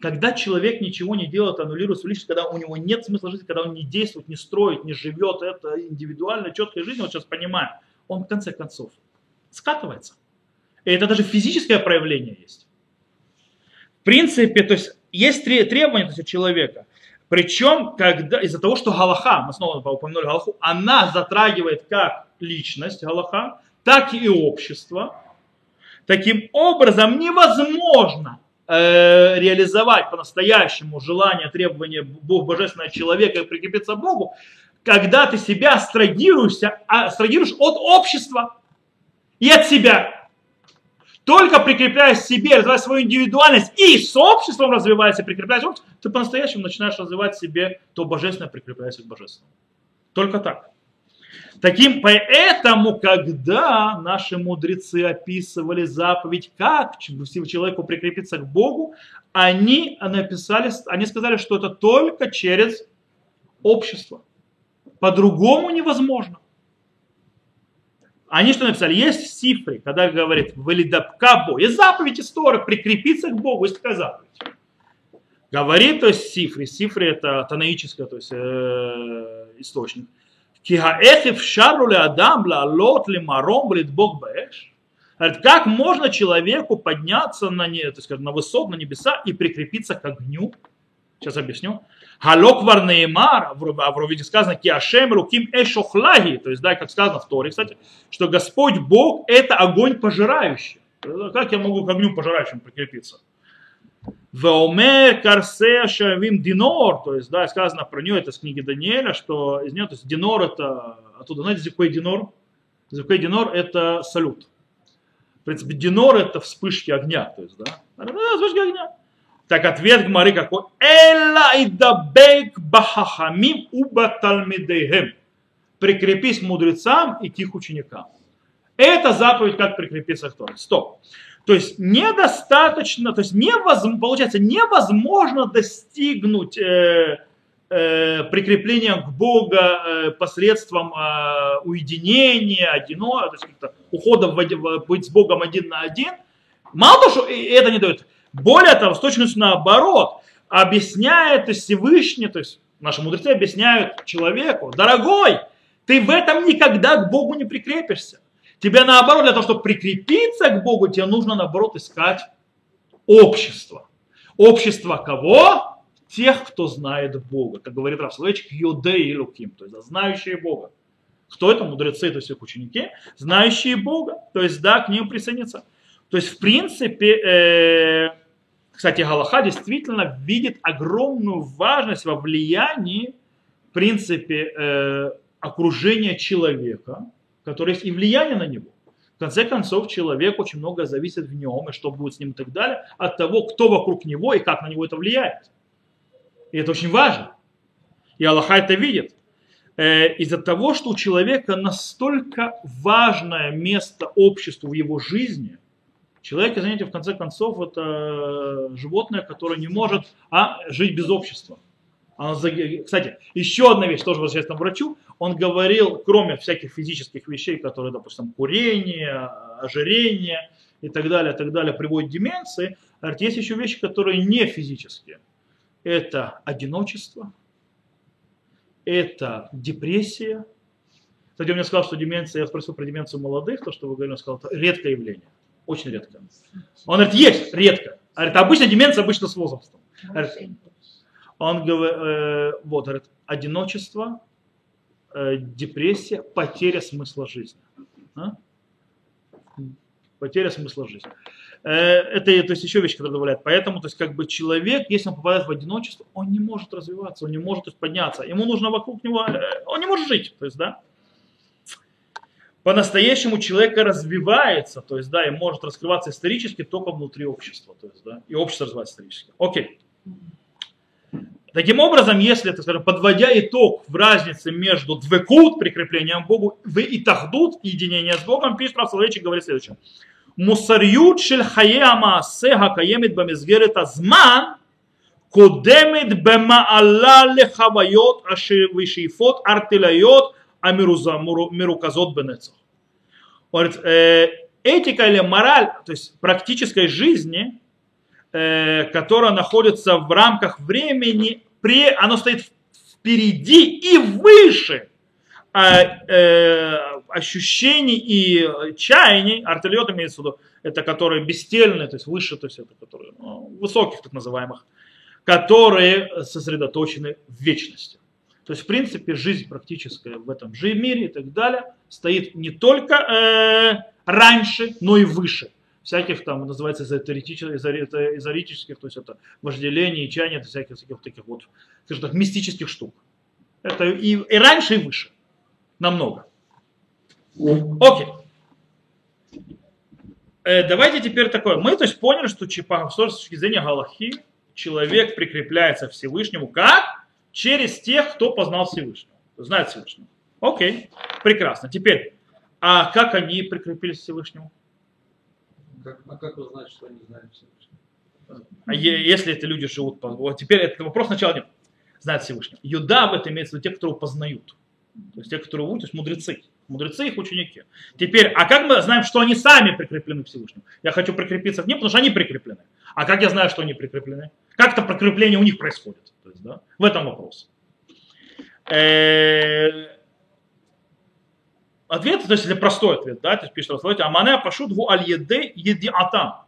Когда человек ничего не делает, аннулирует свою личность, когда у него нет смысла жизни, когда он не действует, не строит, не живет это индивидуально, четкой жизнью, вот сейчас понимаю, он в конце концов скатывается. И это даже физическое проявление есть. В принципе, то есть есть требования то есть, у человека. Причем, когда, из-за того, что Галаха, мы снова упомянули Галаху, она затрагивает как личность Галаха, так и общество. Таким образом, невозможно э, реализовать по-настоящему желание, требование Бог божественного человека и прикрепиться к Богу, когда ты себя абстрагируешь, абстрагируешь от общества и от себя. Только прикрепляясь к себе, развивая свою индивидуальность и с обществом развиваясь прикрепляясь к обществу, ты по-настоящему начинаешь развивать себе то божественное, прикрепляясь к божественному. Только так. Таким, поэтому, когда наши мудрецы описывали заповедь, как человеку прикрепиться к Богу, они написали, они сказали, что это только через общество. По-другому невозможно. Они что написали? Есть в Сифре, когда говорит «Валидабкабо». Есть заповедь истории, прикрепиться к Богу, есть такая заповедь. Говорит, то есть Сифре. Сифре это танаический то есть, э, источник. Кихаэхев шару адам лаалот ли маром бог баэш. Говорит, как можно человеку подняться на, не, так сказать, на высот, на небеса и прикрепиться к огню? Сейчас объясню. Халок варнеймар, в Ровиде сказано, киашем руким эшохлаги, то есть, да, как сказано в Торе, кстати, что Господь Бог это огонь пожирающий. Как я могу к огню пожирающему прикрепиться? Веомер карсе шавим динор, то есть, да, сказано про нее, это с книги Даниэля, что из нее, то есть, динор это, оттуда, знаете, зиквей динор? Зиквей динор это салют. В принципе, динор это вспышки огня, то есть, да, вспышки огня. Так ответ Гмары какой? Эла и дабейк бахахамим уба талмидейхем. Прикрепись мудрецам и к ученикам. Это заповедь, как прикрепиться к Торе. Стоп. То есть недостаточно, то есть невозможно, получается невозможно достигнуть э, э, прикрепления к Богу э, посредством э, уединения, одино, то есть ухода в, в, быть с Богом один на один. Мало того, что это не дает, более того, с точностью наоборот, объясняет то есть Всевышний, то есть наши мудрецы объясняют человеку, дорогой, ты в этом никогда к Богу не прикрепишься. Тебе наоборот, для того, чтобы прикрепиться к Богу, тебе нужно наоборот искать общество. Общество кого? Тех, кто знает Бога. Как говорит Раф Соловейчик, и Луким, то есть знающие Бога. Кто это? Мудрецы, то есть их ученики, знающие Бога, то есть да, к ним присоединиться. То есть, в принципе, э, кстати, Галаха действительно видит огромную важность во влиянии, в принципе, э, окружения человека, которое есть и влияние на него. В конце концов, человек очень много зависит в нем, и что будет с ним и так далее, от того, кто вокруг него и как на него это влияет. И это очень важно. И Аллаха это видит. Э, из-за того, что у человека настолько важное место обществу в его жизни, человек, извините, в конце концов, это животное, которое не может а, жить без общества. Кстати, еще одна вещь, тоже возвращаясь к врачу, он говорил, кроме всяких физических вещей, которые, допустим, курение, ожирение и так далее, так далее, приводят к деменции, говорит, есть еще вещи, которые не физические. Это одиночество, это депрессия. Кстати, он мне сказал, что деменция, я спросил про деменцию молодых, то, что вы говорили, он сказал, это редкое явление, очень редкое. Он говорит, есть, редко. Говорит, обычно деменция обычно с возрастом. Говорит, он говорит, э, вот, говорит, одиночество, э, депрессия, потеря смысла жизни. А? Потеря смысла жизни. Э, это то есть, еще вещь, которая добавляет. Поэтому, то есть, как бы человек, если он попадает в одиночество, он не может развиваться, он не может то есть, подняться. Ему нужно вокруг него, э, он не может жить. То есть, да, по-настоящему человека развивается, то есть, да, и может раскрываться исторически только внутри общества, то есть, да, и общество развивается исторически. Окей. Таким образом, если, так скажем, подводя итог в разнице между двекут, прикреплением к Богу, в итахдут, единение с Богом, пишет Равсоловечик, говорит следующее. Мусарьют шельхае амаасеха каемит бамизгерет азман, кудемит бемаалла лехавайот ашивишифот артилайот амируза мирукозот бенецах. Он говорит, э, этика или мораль, то есть практической жизни, э, которая находится в рамках времени, при, оно стоит впереди и выше а, э, ощущений и э, чаяний, артельот имеется в виду, это которые бестельные, то есть выше, то есть это которые ну, высоких так называемых, которые сосредоточены в вечности. То есть, в принципе, жизнь практическая в этом же мире и так далее стоит не только э, раньше, но и выше. Всяких там называется эзотерических, то есть это вожделение чаяние, всяких, всяких таких вот, скажем так, мистических штук. Это и, и раньше, и выше намного. Окей. Э, давайте теперь такое. Мы то есть поняли, что с точки зрения Галахи человек прикрепляется к Всевышнему как? Через тех, кто познал Всевышнего. Знает Всевышнего. Окей. Прекрасно. Теперь, а как они прикрепились к Всевышнему? Как, а как вы знаете, что они знают Всевышнего? А если эти люди живут по... Вот теперь этот вопрос сначала не знает Всевышнего. Юда в этом имеется в виду те, кто познают. То есть те, которые учат, то есть мудрецы. Мудрецы их ученики. Теперь, а как мы знаем, что они сами прикреплены к Всевышнему? Я хочу прикрепиться к ним, потому что они прикреплены. А как я знаю, что они прикреплены? Как это прикрепление у них происходит? То есть, да, в этом вопрос. Э, ответ, то есть это простой ответ, да, то есть пишет Расславите, амане пашут гу аль еде еди атам.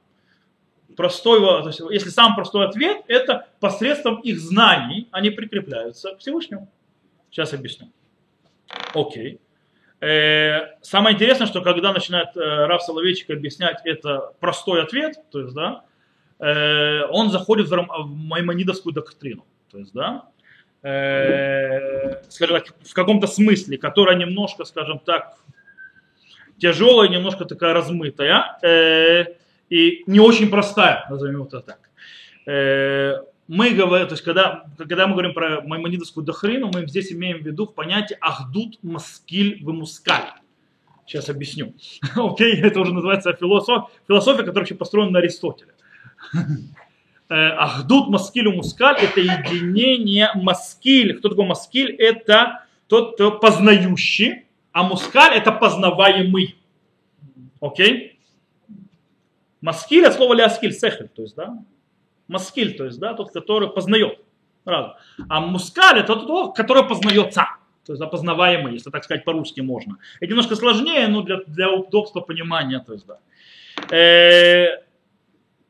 Простой, то есть, если самый простой ответ, это посредством их знаний они прикрепляются к Всевышнему. Сейчас объясню. Окей. Э, самое интересное, что когда начинает э, Раф Соловейчик объяснять это простой ответ, то есть, да, он заходит в маймонидовскую доктрину. То есть, да, скажем так, в каком-то смысле, которая немножко, скажем так, тяжелая, немножко такая размытая и не очень простая, назовем это так мы говорим, то есть когда, когда мы говорим про маймонидовскую дохрину, мы здесь имеем в виду в понятии ахдут маскиль в. Сейчас объясню. Окей, okay, это уже называется философия, философия, которая вообще построена на Аристотеле. Э, ахдут маскиль у мускаль это единение маскиль. Кто такой маскиль? Это тот, кто познающий, а мускаль это познаваемый. Окей? Маскиль от слова ляскиль, сехель, то есть, да, маскиль, то есть, да, тот, который познает. Разум. А мускаль это тот, который познается. То есть опознаваемый, если так сказать по-русски можно. Это немножко сложнее, но для, для удобства понимания. То есть, да. Э,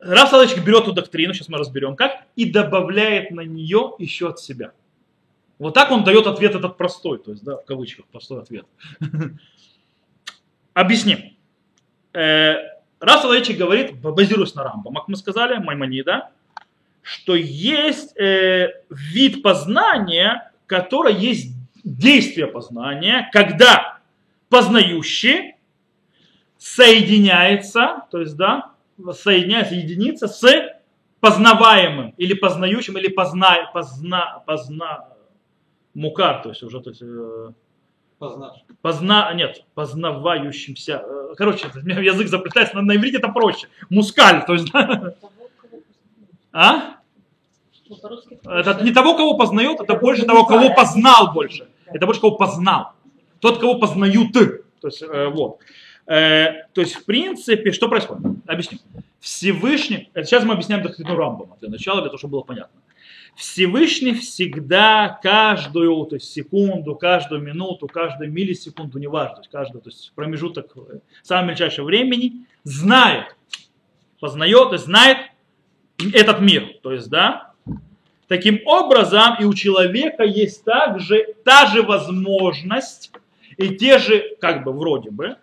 Раф Садочек берет эту доктрину, сейчас мы разберем как, и добавляет на нее еще от себя. Вот так он дает ответ этот простой, то есть, да, в кавычках, простой ответ. Объясним. Э, Раф Соловейчик говорит, базируясь на Рамбам, как мы сказали, Маймонида, что есть э, вид познания, который есть действие познания, когда познающий соединяется, то есть, да, соединяется, единица с познаваемым или познающим, или позна, позна, позна, мукар, то есть уже, то есть, э, позна, нет, познавающимся, э, короче, у меня язык заплетается, на, на иврите это проще, мускаль, то есть, да, Того, кого познают. а? Ну, Это не того, кого познает, это больше того, кого познал больше. Это больше кого познал. Тот, кого познают. То есть, э, вот. Э, то есть, в принципе, что происходит? Объясню. Всевышний, это сейчас мы объясняем доктрину Рамбама для начала, для того, чтобы было понятно. Всевышний всегда каждую то есть, секунду, каждую минуту, каждую миллисекунду, неважно, то есть каждый то есть, промежуток э, самого мельчайшего времени знает, познает, есть знает этот мир. То есть, да, Таким образом, и у человека есть также та же возможность и те же, как бы вроде бы,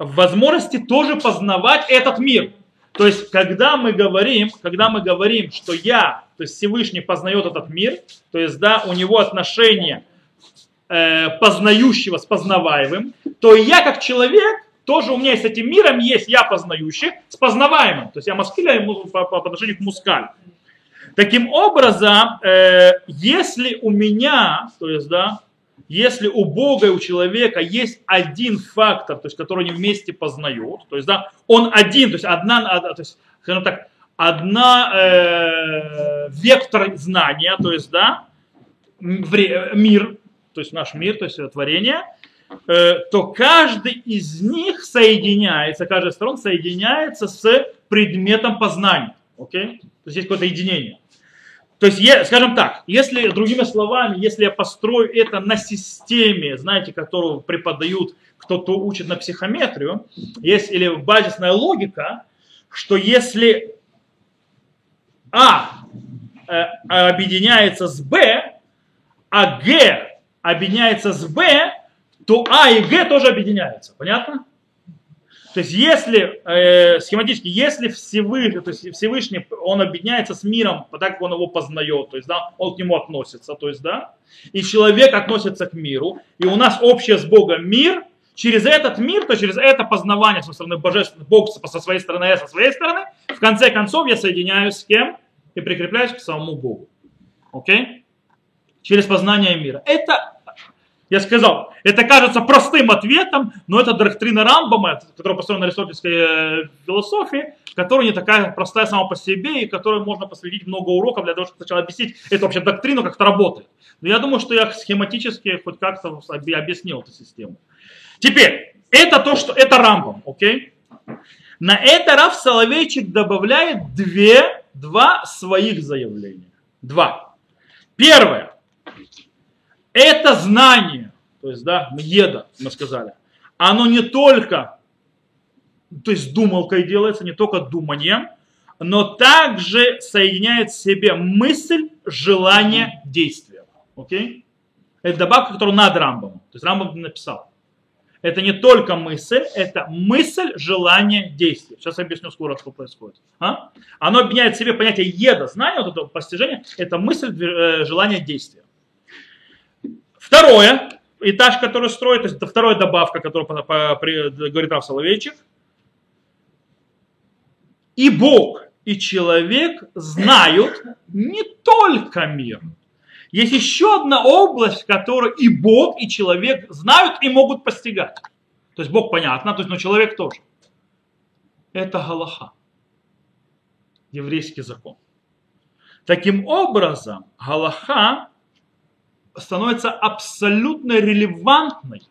возможности тоже познавать этот мир. То есть, когда мы говорим, когда мы говорим, что я, то есть Всевышний познает этот мир, то есть, да, у него отношение э, познающего с познаваемым, то и я как человек, тоже у меня с этим миром есть я познающий с познаваемым. То есть я маскиля по, по, по отношению к мускаль. Таким образом, э, если у меня, то есть, да, если у Бога и у человека есть один фактор, то есть, который они вместе познают, то есть, да, он один, то есть, одна, а, то есть, скажем так, одна э, вектор знания, то есть, да, мир, то есть наш мир, то есть творение, э, то каждый из них соединяется, каждая сторона соединяется с предметом познания. Окей? То есть есть какое-то единение. То есть, е- скажем так, если, другими словами, если я построю это на системе, знаете, которую преподают, кто-то учит на психометрию, есть или базисная логика, что если А э, объединяется с Б, а Г объединяется с Б, то А и Г тоже объединяются. Понятно? То есть если э, схематически, если Всевышний, то есть Всевышний, он объединяется с миром, так как он его познает, то есть да, он к нему относится, то есть да, и человек относится к миру, и у нас общее с Богом мир, через этот мир, то через это познавание со стороны божественного Бога со своей стороны, я со своей стороны, в конце концов я соединяюсь с кем? И прикрепляюсь к самому Богу. Окей? Через познание мира. Это я сказал, это кажется простым ответом, но это доктрина Рамбама, которая построена на аристотельской э, философии, которая не такая простая сама по себе, и которой можно посвятить много уроков для того, чтобы сначала объяснить эту вообще доктрину, как это работает. Но я думаю, что я схематически хоть как-то объяснил эту систему. Теперь, это то, что это Рамбам, окей? На это Раф Соловейчик добавляет две, два своих заявления. Два. Первое это знание, то есть, да, еда, мы сказали, оно не только, то есть думалкой делается, не только думанием, но также соединяет в себе мысль, желание, действие. Окей? Это добавка, которую над Рамбом. То есть Рамбом написал. Это не только мысль, это мысль, желание, действие. Сейчас я объясню скоро, что происходит. А? Оно объединяет в себе понятие еда, знание, вот это постижение, это мысль, э, желание, действие. Второе, этаж, который строит, то есть это вторая добавка, которую по, по, при, говорит Рав Соловейчик. И Бог, и человек знают не только мир. Есть еще одна область, в которой и Бог, и человек знают и могут постигать. То есть Бог понятно, то есть, но человек тоже. Это Галаха. Еврейский закон. Таким образом, Галаха становится абсолютно релевантной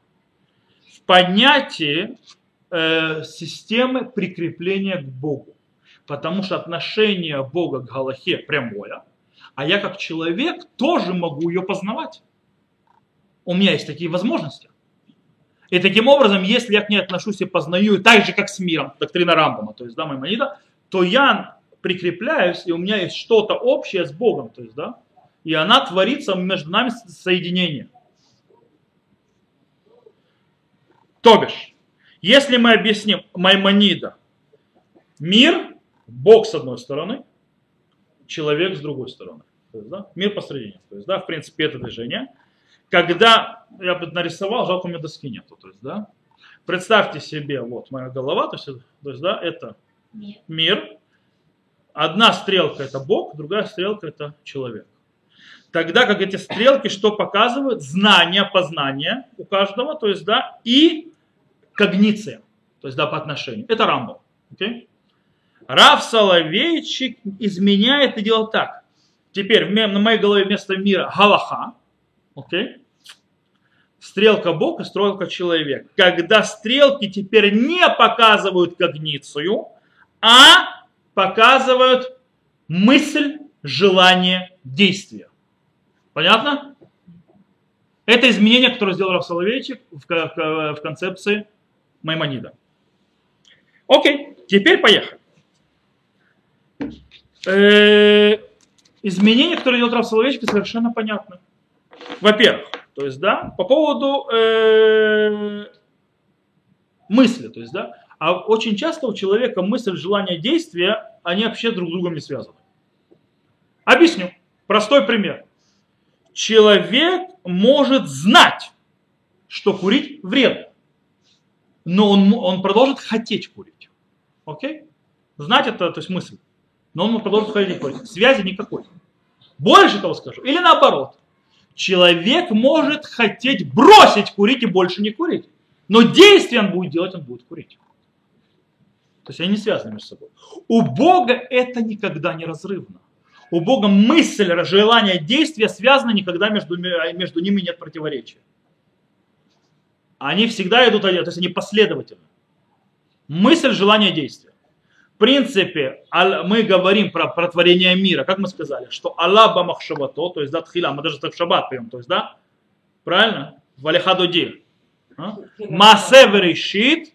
в понятии э, системы прикрепления к Богу. Потому что отношение Бога к Галахе прямое, а я как человек тоже могу ее познавать. У меня есть такие возможности. И таким образом, если я к ней отношусь и познаю так же, как с миром, доктрина Рамбама, то есть, да, Маймонида, то я прикрепляюсь, и у меня есть что-то общее с Богом, то есть, да, и она творится между нами соединение. То бишь, если мы объясним Маймонида, мир, Бог с одной стороны, человек с другой стороны. То есть, да, мир посредине. То есть, да, в принципе, это движение. Когда я бы нарисовал, жалко, у меня доски нету. То есть, да, Представьте себе, вот моя голова, то есть, то есть да, это мир. Одна стрелка это Бог, другая стрелка это человек. Тогда как эти стрелки что показывают? Знание, познание у каждого, то есть, да, и когниция, то есть, да, по отношению. Это Рамбо. Окей? Рав Соловейчик изменяет и делает так. Теперь на моей голове вместо мира Галаха, окей? Стрелка Бог и стрелка человек. Когда стрелки теперь не показывают когницию, а показывают мысль, желание, действие. Понятно? Это изменение, которое сделал Рав Соловейчик в, ко- ко- в концепции Маймонида. Окей, теперь поехали. Э, изменения, которые делает Рав Соловейчик, совершенно понятны. Во-первых, то есть, да, по поводу э, мысли, то есть, да, а очень часто у человека мысль, желание, действия, они вообще друг с другом не связаны. Объясню. Простой пример. Человек может знать, что курить вредно, но он, он продолжит хотеть курить. Окей? Знать это, то есть мысль. Но он продолжит хотеть курить. Связи никакой. Больше того скажу. Или наоборот. Человек может хотеть бросить курить и больше не курить. Но действие он будет делать, он будет курить. То есть они не связаны между собой. У Бога это никогда не разрывно. У Бога мысль, желание, действие связаны никогда между, ми- между ними нет противоречия. Они всегда идут, один, то есть они последовательны. Мысль, желание, действие. В принципе, мы говорим про, про творение мира, как мы сказали, что Аллах бамахшавато, то есть да, тхила, мы даже так шаббат пьем, то есть да, правильно? Валихадуди. Масе верешит,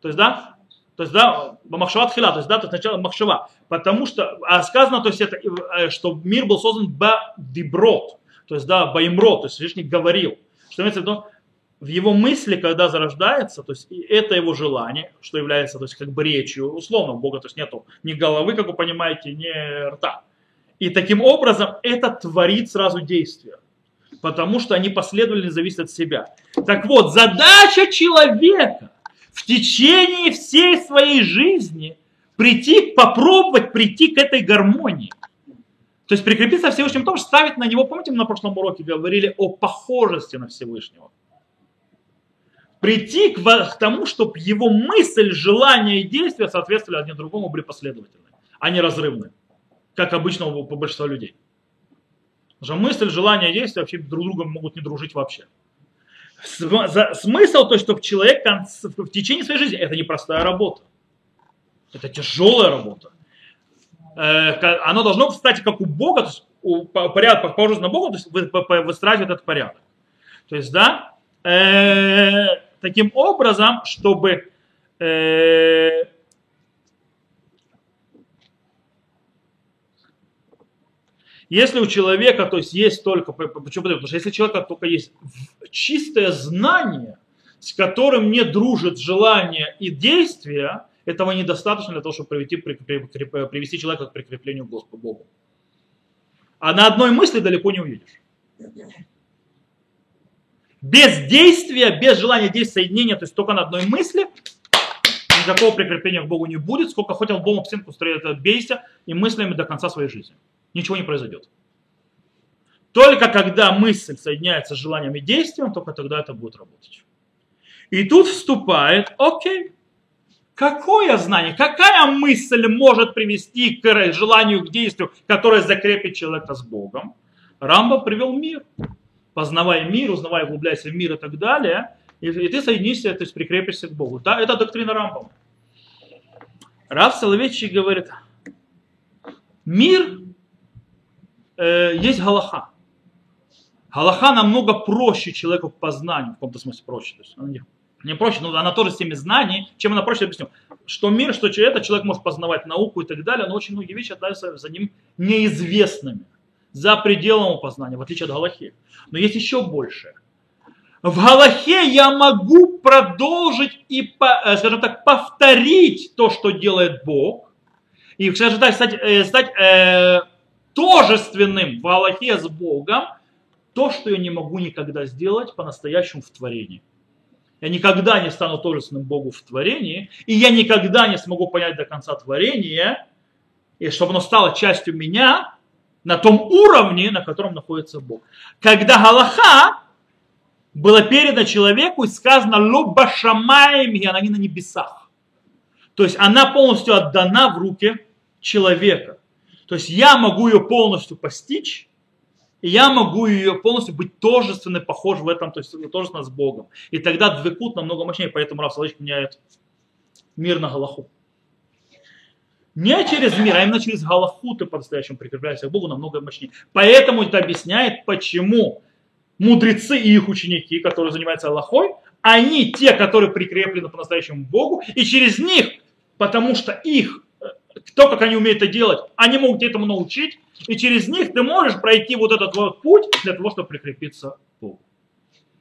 то есть да, то есть да, бамахшава тхила, то есть да, то есть сначала махшава. Потому что а сказано, то есть это, э, что мир был создан ба диброд, то есть да, баимро, то есть Всевышний говорил. Что имеется в виду? в его мысли, когда зарождается, то есть и это его желание, что является, то есть как бы речью, условно, у Бога, то есть нету ни головы, как вы понимаете, ни рта. И таким образом это творит сразу действие, потому что они последовательно зависят от себя. Так вот, задача человека в течение всей своей жизни прийти, попробовать прийти к этой гармонии. То есть прикрепиться Всевышнему том, что ставить на него, помните, мы на прошлом уроке говорили о похожести на Всевышнего прийти к, тому, чтобы его мысль, желание и действия соответствовали один другому, были последовательны, а не разрывны, как обычно у большинства людей. Потому что мысль, желание и действия вообще друг с другом могут не дружить вообще. Смысл то, что человек в течение своей жизни, это непростая работа. Это тяжелая работа. Э, Оно должно, кстати, как у Бога, то есть у, по, порядок, похоже на Бога, то есть выстраивать этот порядок. То есть, да, э, таким образом, чтобы э, если у человека, то есть есть только, по- по- почему? Потому что если у человека только есть чистое знание, с которым не дружит желание и действие, этого недостаточно для того, чтобы привести, при- при- при- привести человека к прикреплению к Господу Богу. А на одной мысли далеко не уедешь. Без действия, без желания действия соединения, то есть только на одной мысли, никакого прикрепления к Богу не будет. Сколько хотел Богу в стенку строить, бейся и мыслями до конца своей жизни. Ничего не произойдет. Только когда мысль соединяется с желанием и действием, только тогда это будет работать. И тут вступает, окей, какое знание, какая мысль может привести к желанию, к действию, которое закрепит человека с Богом? Рамба привел мир. Познавай мир, узнавай, углубляйся в мир и так далее. И, и ты соединишься, то есть прикрепишься к Богу. Да, это доктрина Рамбама. Рав Соловейчик говорит, мир э, есть Галаха. Галаха намного проще человеку к познанию, в каком-то смысле проще. То есть она не, не проще, но она тоже с теми знаний, чем она проще, я объясню. Что мир, что это, человек может познавать науку и так далее, но очень многие вещи остаются за ним неизвестными, за пределом познания, в отличие от Галахи. Но есть еще больше. В Галахе я могу продолжить и, э, скажем так, повторить то, что делает Бог, и, скажем так, стать, э, стать э, тожественным в Галахе с Богом, то, что я не могу никогда сделать по-настоящему в творении. Я никогда не стану тожественным Богу в творении, и я никогда не смогу понять до конца творения, и чтобы оно стало частью меня на том уровне, на котором находится Бог. Когда Галаха было передано человеку и сказано «Лоба шамаем», она не на небесах. То есть она полностью отдана в руки человека. То есть я могу ее полностью постичь, и я могу ее полностью быть тожественной, похож в этом, то есть тожественно с Богом. И тогда двекут намного мощнее, поэтому Раф Салович меняет мир на Галаху. Не через мир, а именно через Галаху ты по-настоящему прикрепляешься к Богу намного мощнее. Поэтому это объясняет, почему мудрецы и их ученики, которые занимаются Аллахой, они те, которые прикреплены по-настоящему Богу, и через них, потому что их, то, как они умеют это делать, они могут этому научить, и через них ты можешь пройти вот этот вот путь для того, чтобы прикрепиться к Богу.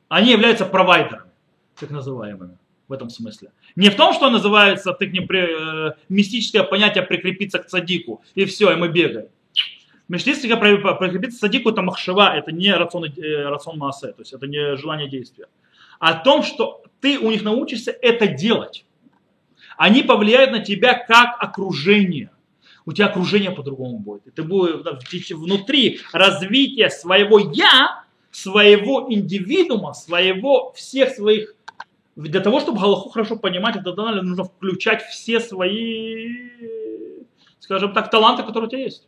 Они являются провайдерами, так называемыми в этом смысле. Не в том, что называется ты к ним э, мистическое понятие прикрепиться к садику, и все, и мы бегаем. Мистическое прикрепиться к садику это махшева, это не рацион, э, рацион маасе, то есть это не желание действия. О том, что ты у них научишься это делать. Они повлияют на тебя как окружение. У тебя окружение по-другому будет. И ты будешь внутри развития своего я, своего индивидуума, своего, всех своих для того, чтобы Галаху хорошо понимать, это нужно включать все свои, скажем так, таланты, которые у тебя есть.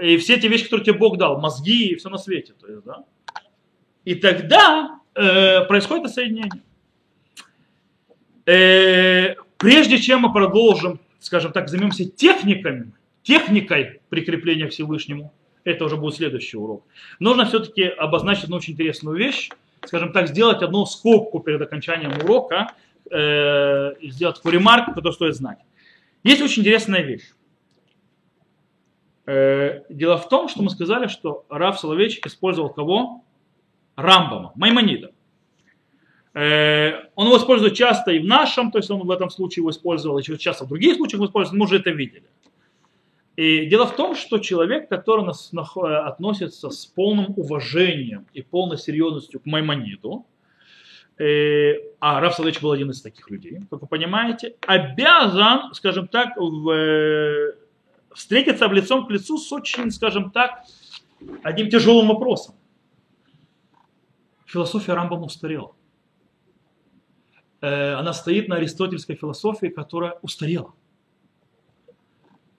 И все те вещи, которые тебе Бог дал, мозги и все на свете. То есть, да? И тогда э, происходит соединение. Э, прежде чем мы продолжим, скажем так, займемся техниками, техникой прикрепления к Всевышнему, это уже будет следующий урок, нужно все-таки обозначить одну очень интересную вещь, скажем так, сделать одну скобку перед окончанием урока э, сделать такую ремарку, которую стоит знать. Есть очень интересная вещь. Э, дело в том, что мы сказали, что Раф Соловейчик использовал кого? Рамбама, Маймонида. Э, он его использует часто и в нашем, то есть он в этом случае его использовал, еще часто в других случаях его использует, мы уже это видели. И дело в том, что человек, который нас, относится с полным уважением и полной серьезностью к Маймониду, э, а Раф Садович был один из таких людей, как вы понимаете, обязан, скажем так, э, встретиться в лицом к лицу с очень, скажем так, одним тяжелым вопросом. Философия Рамбама устарела. Э, она стоит на аристотельской философии, которая устарела.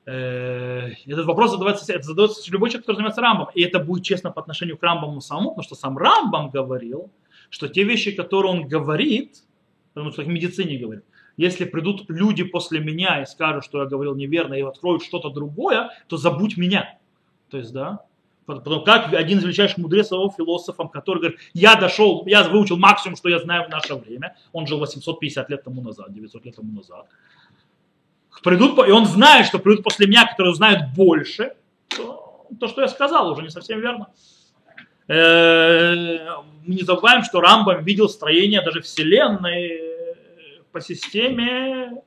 Э, этот вопрос задается, это задается любой человек, который занимается Рамбом. И это будет честно по отношению к Рамбаму самому, потому что сам Рамбам говорил, что те вещи, которые он говорит, потому что в медицине говорит, если придут люди после меня и скажут, что я говорил неверно, и откроют что-то другое, то забудь меня. То есть, да, Потом, как один из величайших мудрецов, философов, который говорит, я дошел, я выучил максимум, что я знаю в наше время. Он жил 850 лет тому назад, 900 лет тому назад придут, и он знает, что придут после меня, которые знают больше, то, то что я сказал, уже не совсем верно. Э, мы не забываем, что Рамбам видел строение даже Вселенной по системе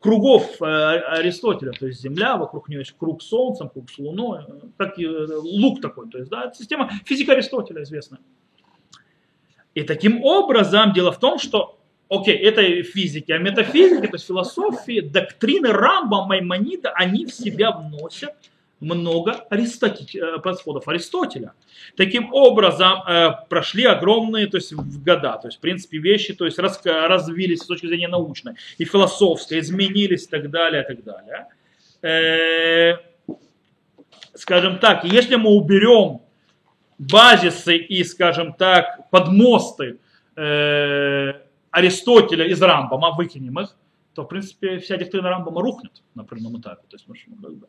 кругов э, Аристотеля, то есть Земля, вокруг нее есть круг с круг с Луной, как лук такой, то есть да, система физика Аристотеля известная. И таким образом дело в том, что окей, это физики, а метафизики, то есть философии, доктрины Рамба, Маймонида, они в себя вносят много э, подходов Аристотеля. Таким образом, э, прошли огромные то есть, года, то есть, в принципе, вещи то есть, развились с точки зрения научной и философской, изменились и так далее, и так далее. Э, скажем так, если мы уберем базисы и, скажем так, подмосты Аристотеля из Рамбама, выкинем их, то, в принципе, вся доктрина Рамбама рухнет на определенном этапе. То есть, ну, как бы.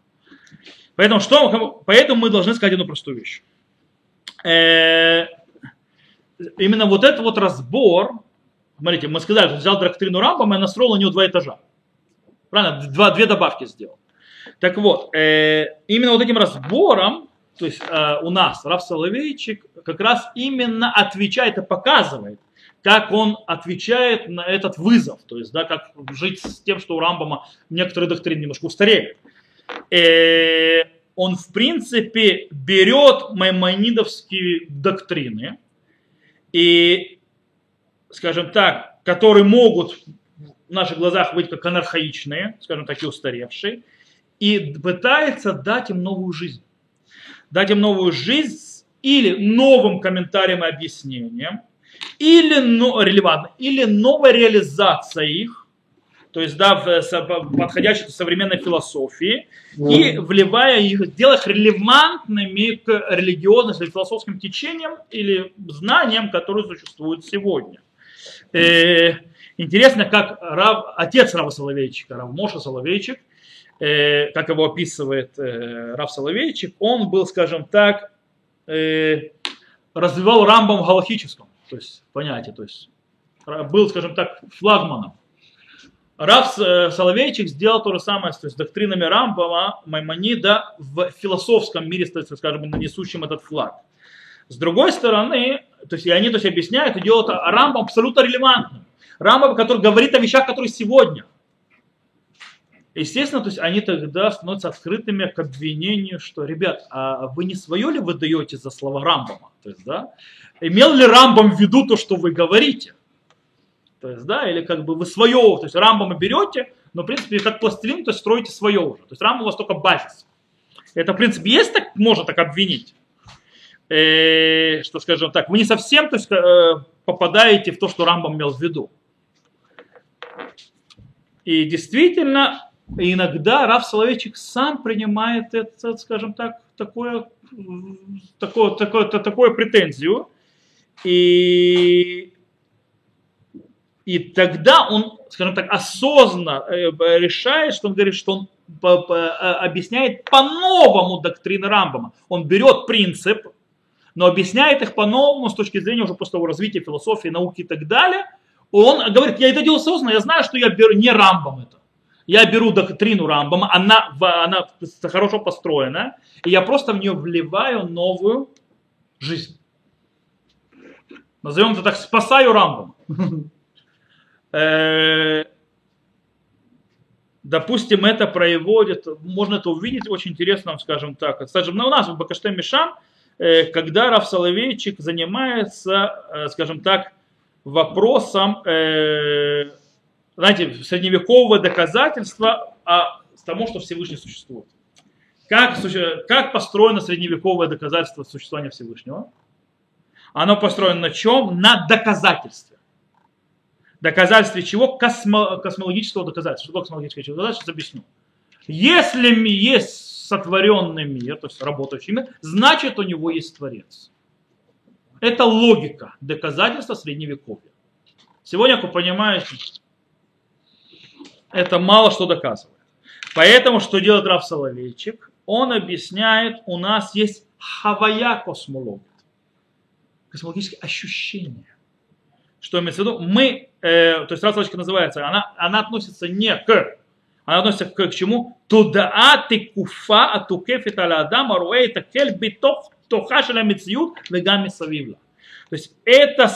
Поэтому, что, поэтому мы должны сказать одну простую вещь. Э, именно вот этот вот разбор, смотрите, мы сказали, что взял доктрину Рамбама и настроил на него два этажа. Правильно? Два, две добавки сделал. Так вот, э, именно вот этим разбором, то есть э, у нас Раф Соловейчик как раз именно отвечает и показывает, как он отвечает на этот вызов, то есть, да, как жить с тем, что у Рамбама некоторые доктрины немножко устарели. И он, в принципе, берет маймонидовские доктрины и скажем так, которые могут в наших глазах быть как анархаичные, скажем так, и устаревшие, и пытается дать им новую жизнь. Дать им новую жизнь или новым комментарием и объяснением, или но, релевантно, или новая реализация их, то есть да, в, со- подходящей к современной философии, и вливая их, делая их релевантными к религиозным или философским течениям или знаниям, которые существуют сегодня. Э, интересно, как Рав, отец Рава Соловейчика, Рав Моша Соловейчик, э, как его описывает э, Рав Соловейчик, он был, скажем так, э, развивал рамбом в галахическом, то есть понятие, то есть был, скажем так, флагманом. Рав э, Соловейчик сделал то же самое то есть, с доктринами Рамбама, Маймонида в философском мире, скажем, несущим этот флаг. С другой стороны, то есть и они то есть, объясняют и делают Рамбам абсолютно релевантным. Рамбам, который говорит о вещах, которые сегодня. Естественно, то есть они тогда становятся открытыми к обвинению, что, ребят, а вы не свое ли вы даете за слова Рамбама? То есть, да, имел ли Рамбам в виду то, что вы говорите? То есть, да, или как бы вы свое, то есть Рамбама берете, но, в принципе, как пластилин, то есть строите свое уже. То есть Рамбам у вас только базис. Это, в принципе, есть так, можно так обвинить. Э, что, скажем так, вы не совсем то есть, э, попадаете в то, что Рамбам имел в виду. И действительно, иногда Раф Соловейчик сам принимает это, скажем так, такое, такое, такое, такое претензию. И, и тогда он, скажем так, осознанно э, решает, что он говорит, что он э, объясняет по-новому доктрины Рамбама. Он берет принцип, но объясняет их по-новому с точки зрения уже просто того развития философии, науки и так далее. Он говорит, я это делал осознанно, я знаю, что я беру не Рамбам это. Я беру доктрину Рамбама, она, она хорошо построена, и я просто в нее вливаю новую жизнь. Назовем это так, спасаю Рамбам. Э, Допустим, это проводит, можно это увидеть очень интересно, скажем так. Скажем, ну, у нас в Бакаште Мишам, э, когда Раф Соловейчик занимается, э, скажем так, вопросом, знаете, средневекового доказательства о тому, что Всевышний существует. Как, как построено средневековое доказательство существования Всевышнего? Оно построено на чем? На доказательстве. Доказательстве чего? Космо- космологического доказательства. Что такое космологическое доказательство? Сейчас объясню. Если есть сотворенный мир, то есть работающий мир, значит у него есть Творец. Это логика доказательства средневековья. Сегодня, как вы понимаете, это мало что доказывает. Поэтому, что делает Раф Соловейчик? Он объясняет, у нас есть хавая космология. Космологические ощущения. Что имеется в виду? Мы, э, то есть Соловейчик называется, она, она относится не к, она относится к, к чему? Тудаа тикуфа атукефит аля адам аруэй такель битох тоха шеля мециют вегами савивла. То есть это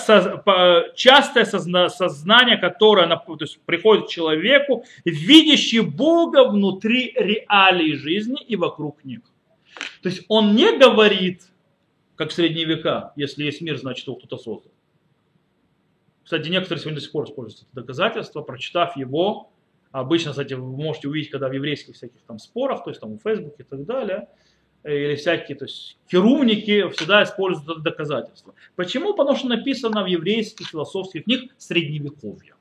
по- частое созна- сознание, которое то есть приходит к человеку, видящий Бога внутри реалий жизни и вокруг них. То есть он не говорит, как в средние века, если есть мир, значит его кто-то создал. Кстати, некоторые сегодня до сих пор используют это доказательство, прочитав его, обычно, кстати, вы можете увидеть, когда в еврейских всяких там спорах, то есть там в Фейсбуке и так далее, э, или всякие, то есть керувники всегда используют это доказательство. Почему? Потому что написано в еврейских философских книгах средневековья.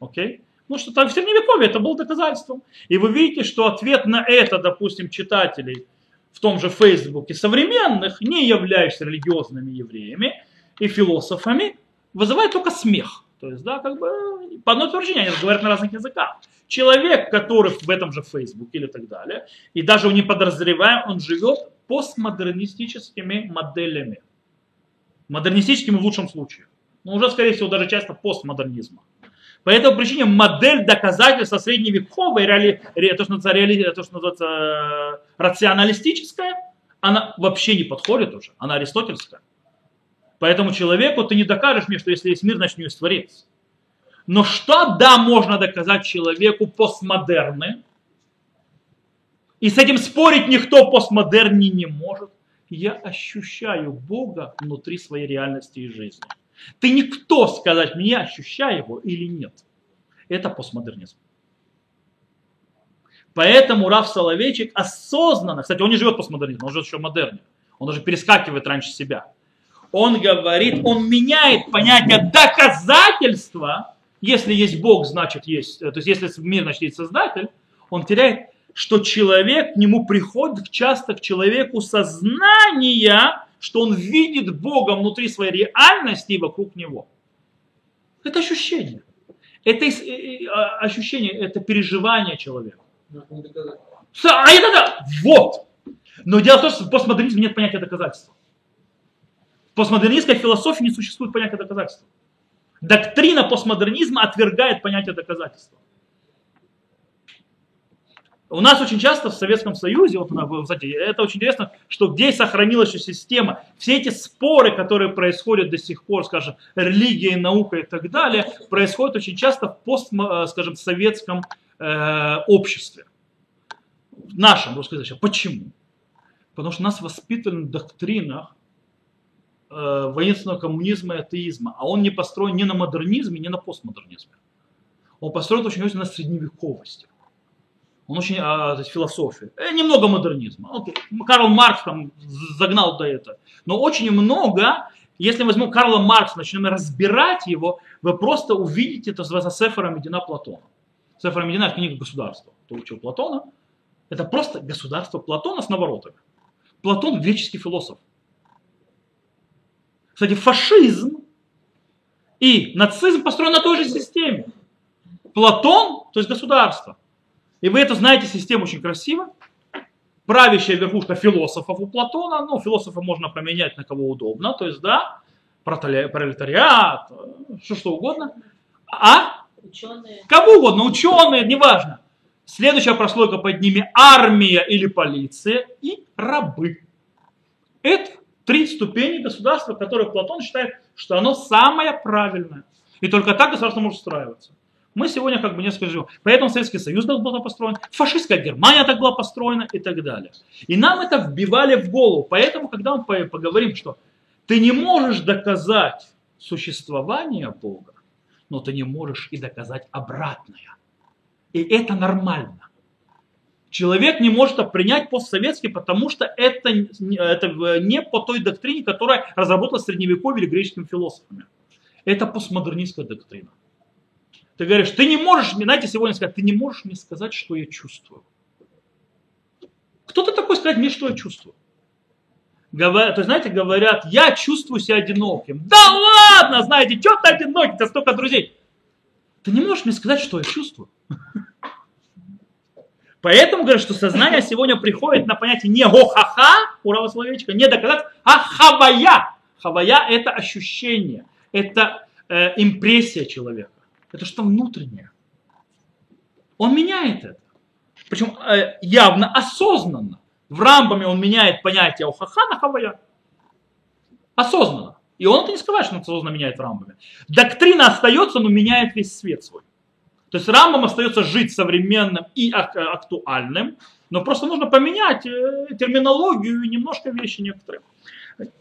Окей? Ну что там в средневековье это было доказательством. И вы видите, что ответ на это, допустим, читателей в том же Фейсбуке современных, не являющихся религиозными евреями и философами, вызывает только смех. То есть, да, как бы по одной утверждению, они говорят на разных языках. Человек, который в этом же Фейсбуке или так далее, и даже не подозревая, он живет постмодернистическими моделями. Модернистическими в лучшем случае. Но уже, скорее всего, даже часто постмодернизма. По этой причине модель доказательства средневековой, реали, ре- то, что называется, то, что называется рационалистическая, она вообще не подходит уже. Она аристотельская. Поэтому человеку ты не докажешь мне, что если есть мир, значит него есть творец. Но что, да, можно доказать человеку постмодерны, и с этим спорить никто в постмодерне не может. Я ощущаю Бога внутри своей реальности и жизни. Ты никто сказать мне, ощущаю его или нет. Это постмодернизм. Поэтому Раф Соловейчик осознанно, кстати, он не живет постмодернизмом, он живет еще модерне. Он даже перескакивает раньше себя. Он говорит, он меняет понятие доказательства. Если есть Бог, значит есть, то есть если мир, значит есть Создатель. Он теряет, что человек, к нему приходит часто к человеку сознание, что он видит Бога внутри своей реальности и вокруг него. Это ощущение. Это а, ощущение, это переживание человека. А это да, вот. Но дело в том, что в постмодернизме нет понятия доказательства. Постмодернистской философии не существует понятия доказательства. Доктрина постмодернизма отвергает понятие доказательства. У нас очень часто в Советском Союзе, вот, кстати, это очень интересно, что где сохранилась система, все эти споры, которые происходят до сих пор, скажем, религия, наука и так далее, происходят очень часто в пост, скажем, советском э, обществе. В нашем русскоязычном. Почему? Потому что нас воспитывали в доктринах э, воинственного коммунизма и атеизма, а он не построен ни на модернизме, ни на постмодернизме. Он построен очень на средневековости. Он очень, а, то есть философия. Э, немного модернизма. Окей. Карл Маркс там загнал до этого. Но очень много, если возьмем Карла Маркса, начнем разбирать его, вы просто увидите это с Сефера Медина Платона. Сефера Медина – книга государства. Кто учил Платона? Это просто государство Платона с наворотами. Платон – греческий философ. Кстати, фашизм и нацизм построены на той же системе. Платон, то есть государство. И вы это знаете, система очень красиво. Правящая верхушка философов у Платона, ну, философа можно поменять на кого удобно, то есть, да, пролетариат, все что угодно. А? Ученые. Кого угодно, ученые, неважно. Следующая прослойка под ними армия или полиция и рабы. Это три ступени государства, которые Платон считает, что оно самое правильное. И только так государство может устраиваться. Мы сегодня как бы не скажем. Поэтому Советский Союз так был построен, фашистская Германия так была построена и так далее. И нам это вбивали в голову. Поэтому, когда мы поговорим, что ты не можешь доказать существование Бога, но ты не можешь и доказать обратное. И это нормально. Человек не может принять постсоветский, потому что это, это не по той доктрине, которая разработалась в Средневековье или греческими философами. Это постмодернистская доктрина. Ты говоришь, ты не можешь мне, знаете, сегодня сказать, ты не можешь мне сказать, что я чувствую. Кто ты такой сказать мне, что я чувствую? Говорят, то знаете, говорят, я чувствую себя одиноким. Да ладно, знаете, что ты одинокий, у тебя столько друзей. Ты не можешь мне сказать, что я чувствую. Поэтому говорят, что сознание сегодня приходит на понятие не гохаха, ура словечко, не доказать, а хавая. Хавая это ощущение, это э, импрессия человека. Это что внутреннее. Он меняет это. Причем э, явно осознанно. В рамбами он меняет понятие охаха на хавая. Осознанно. И он это не скрывает, что он осознанно меняет рамбами. Доктрина остается, но меняет весь свет свой. То есть рамбам остается жить современным и актуальным, но просто нужно поменять э, терминологию и немножко вещи некоторые.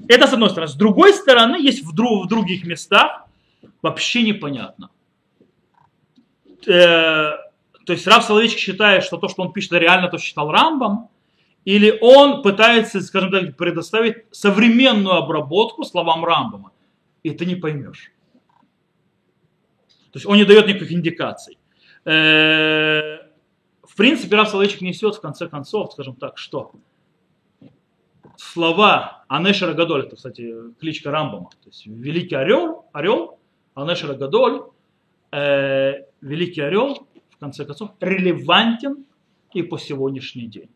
Это с одной стороны. С другой стороны, есть в, друг, в других местах вообще непонятно. Э, то есть Рав Соловейчик считает, что то, что он пишет, реально то, что считал Рамбом, или он пытается, скажем так, предоставить современную обработку словам Рамбома, и ты не поймешь. То есть он не дает никаких индикаций. Э, в принципе, Рав Соловейчик несет, в конце концов, скажем так, что слова Анешера Гадоль, это, кстати, кличка Рамбома, то есть великий орел, орел, Анешера Гадоль, э, великий орел, в конце концов, релевантен и по сегодняшний день.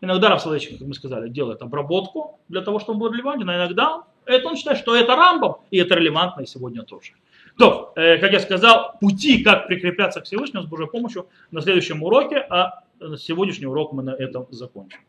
Иногда Рафсалович, как мы сказали, делает обработку для того, чтобы он был релевантен, а иногда это он считает, что это Рамбом, и это релевантно и сегодня тоже. То, э, как я сказал, пути, как прикрепляться к Всевышнему с Божьей помощью на следующем уроке, а сегодняшний урок мы на этом закончим.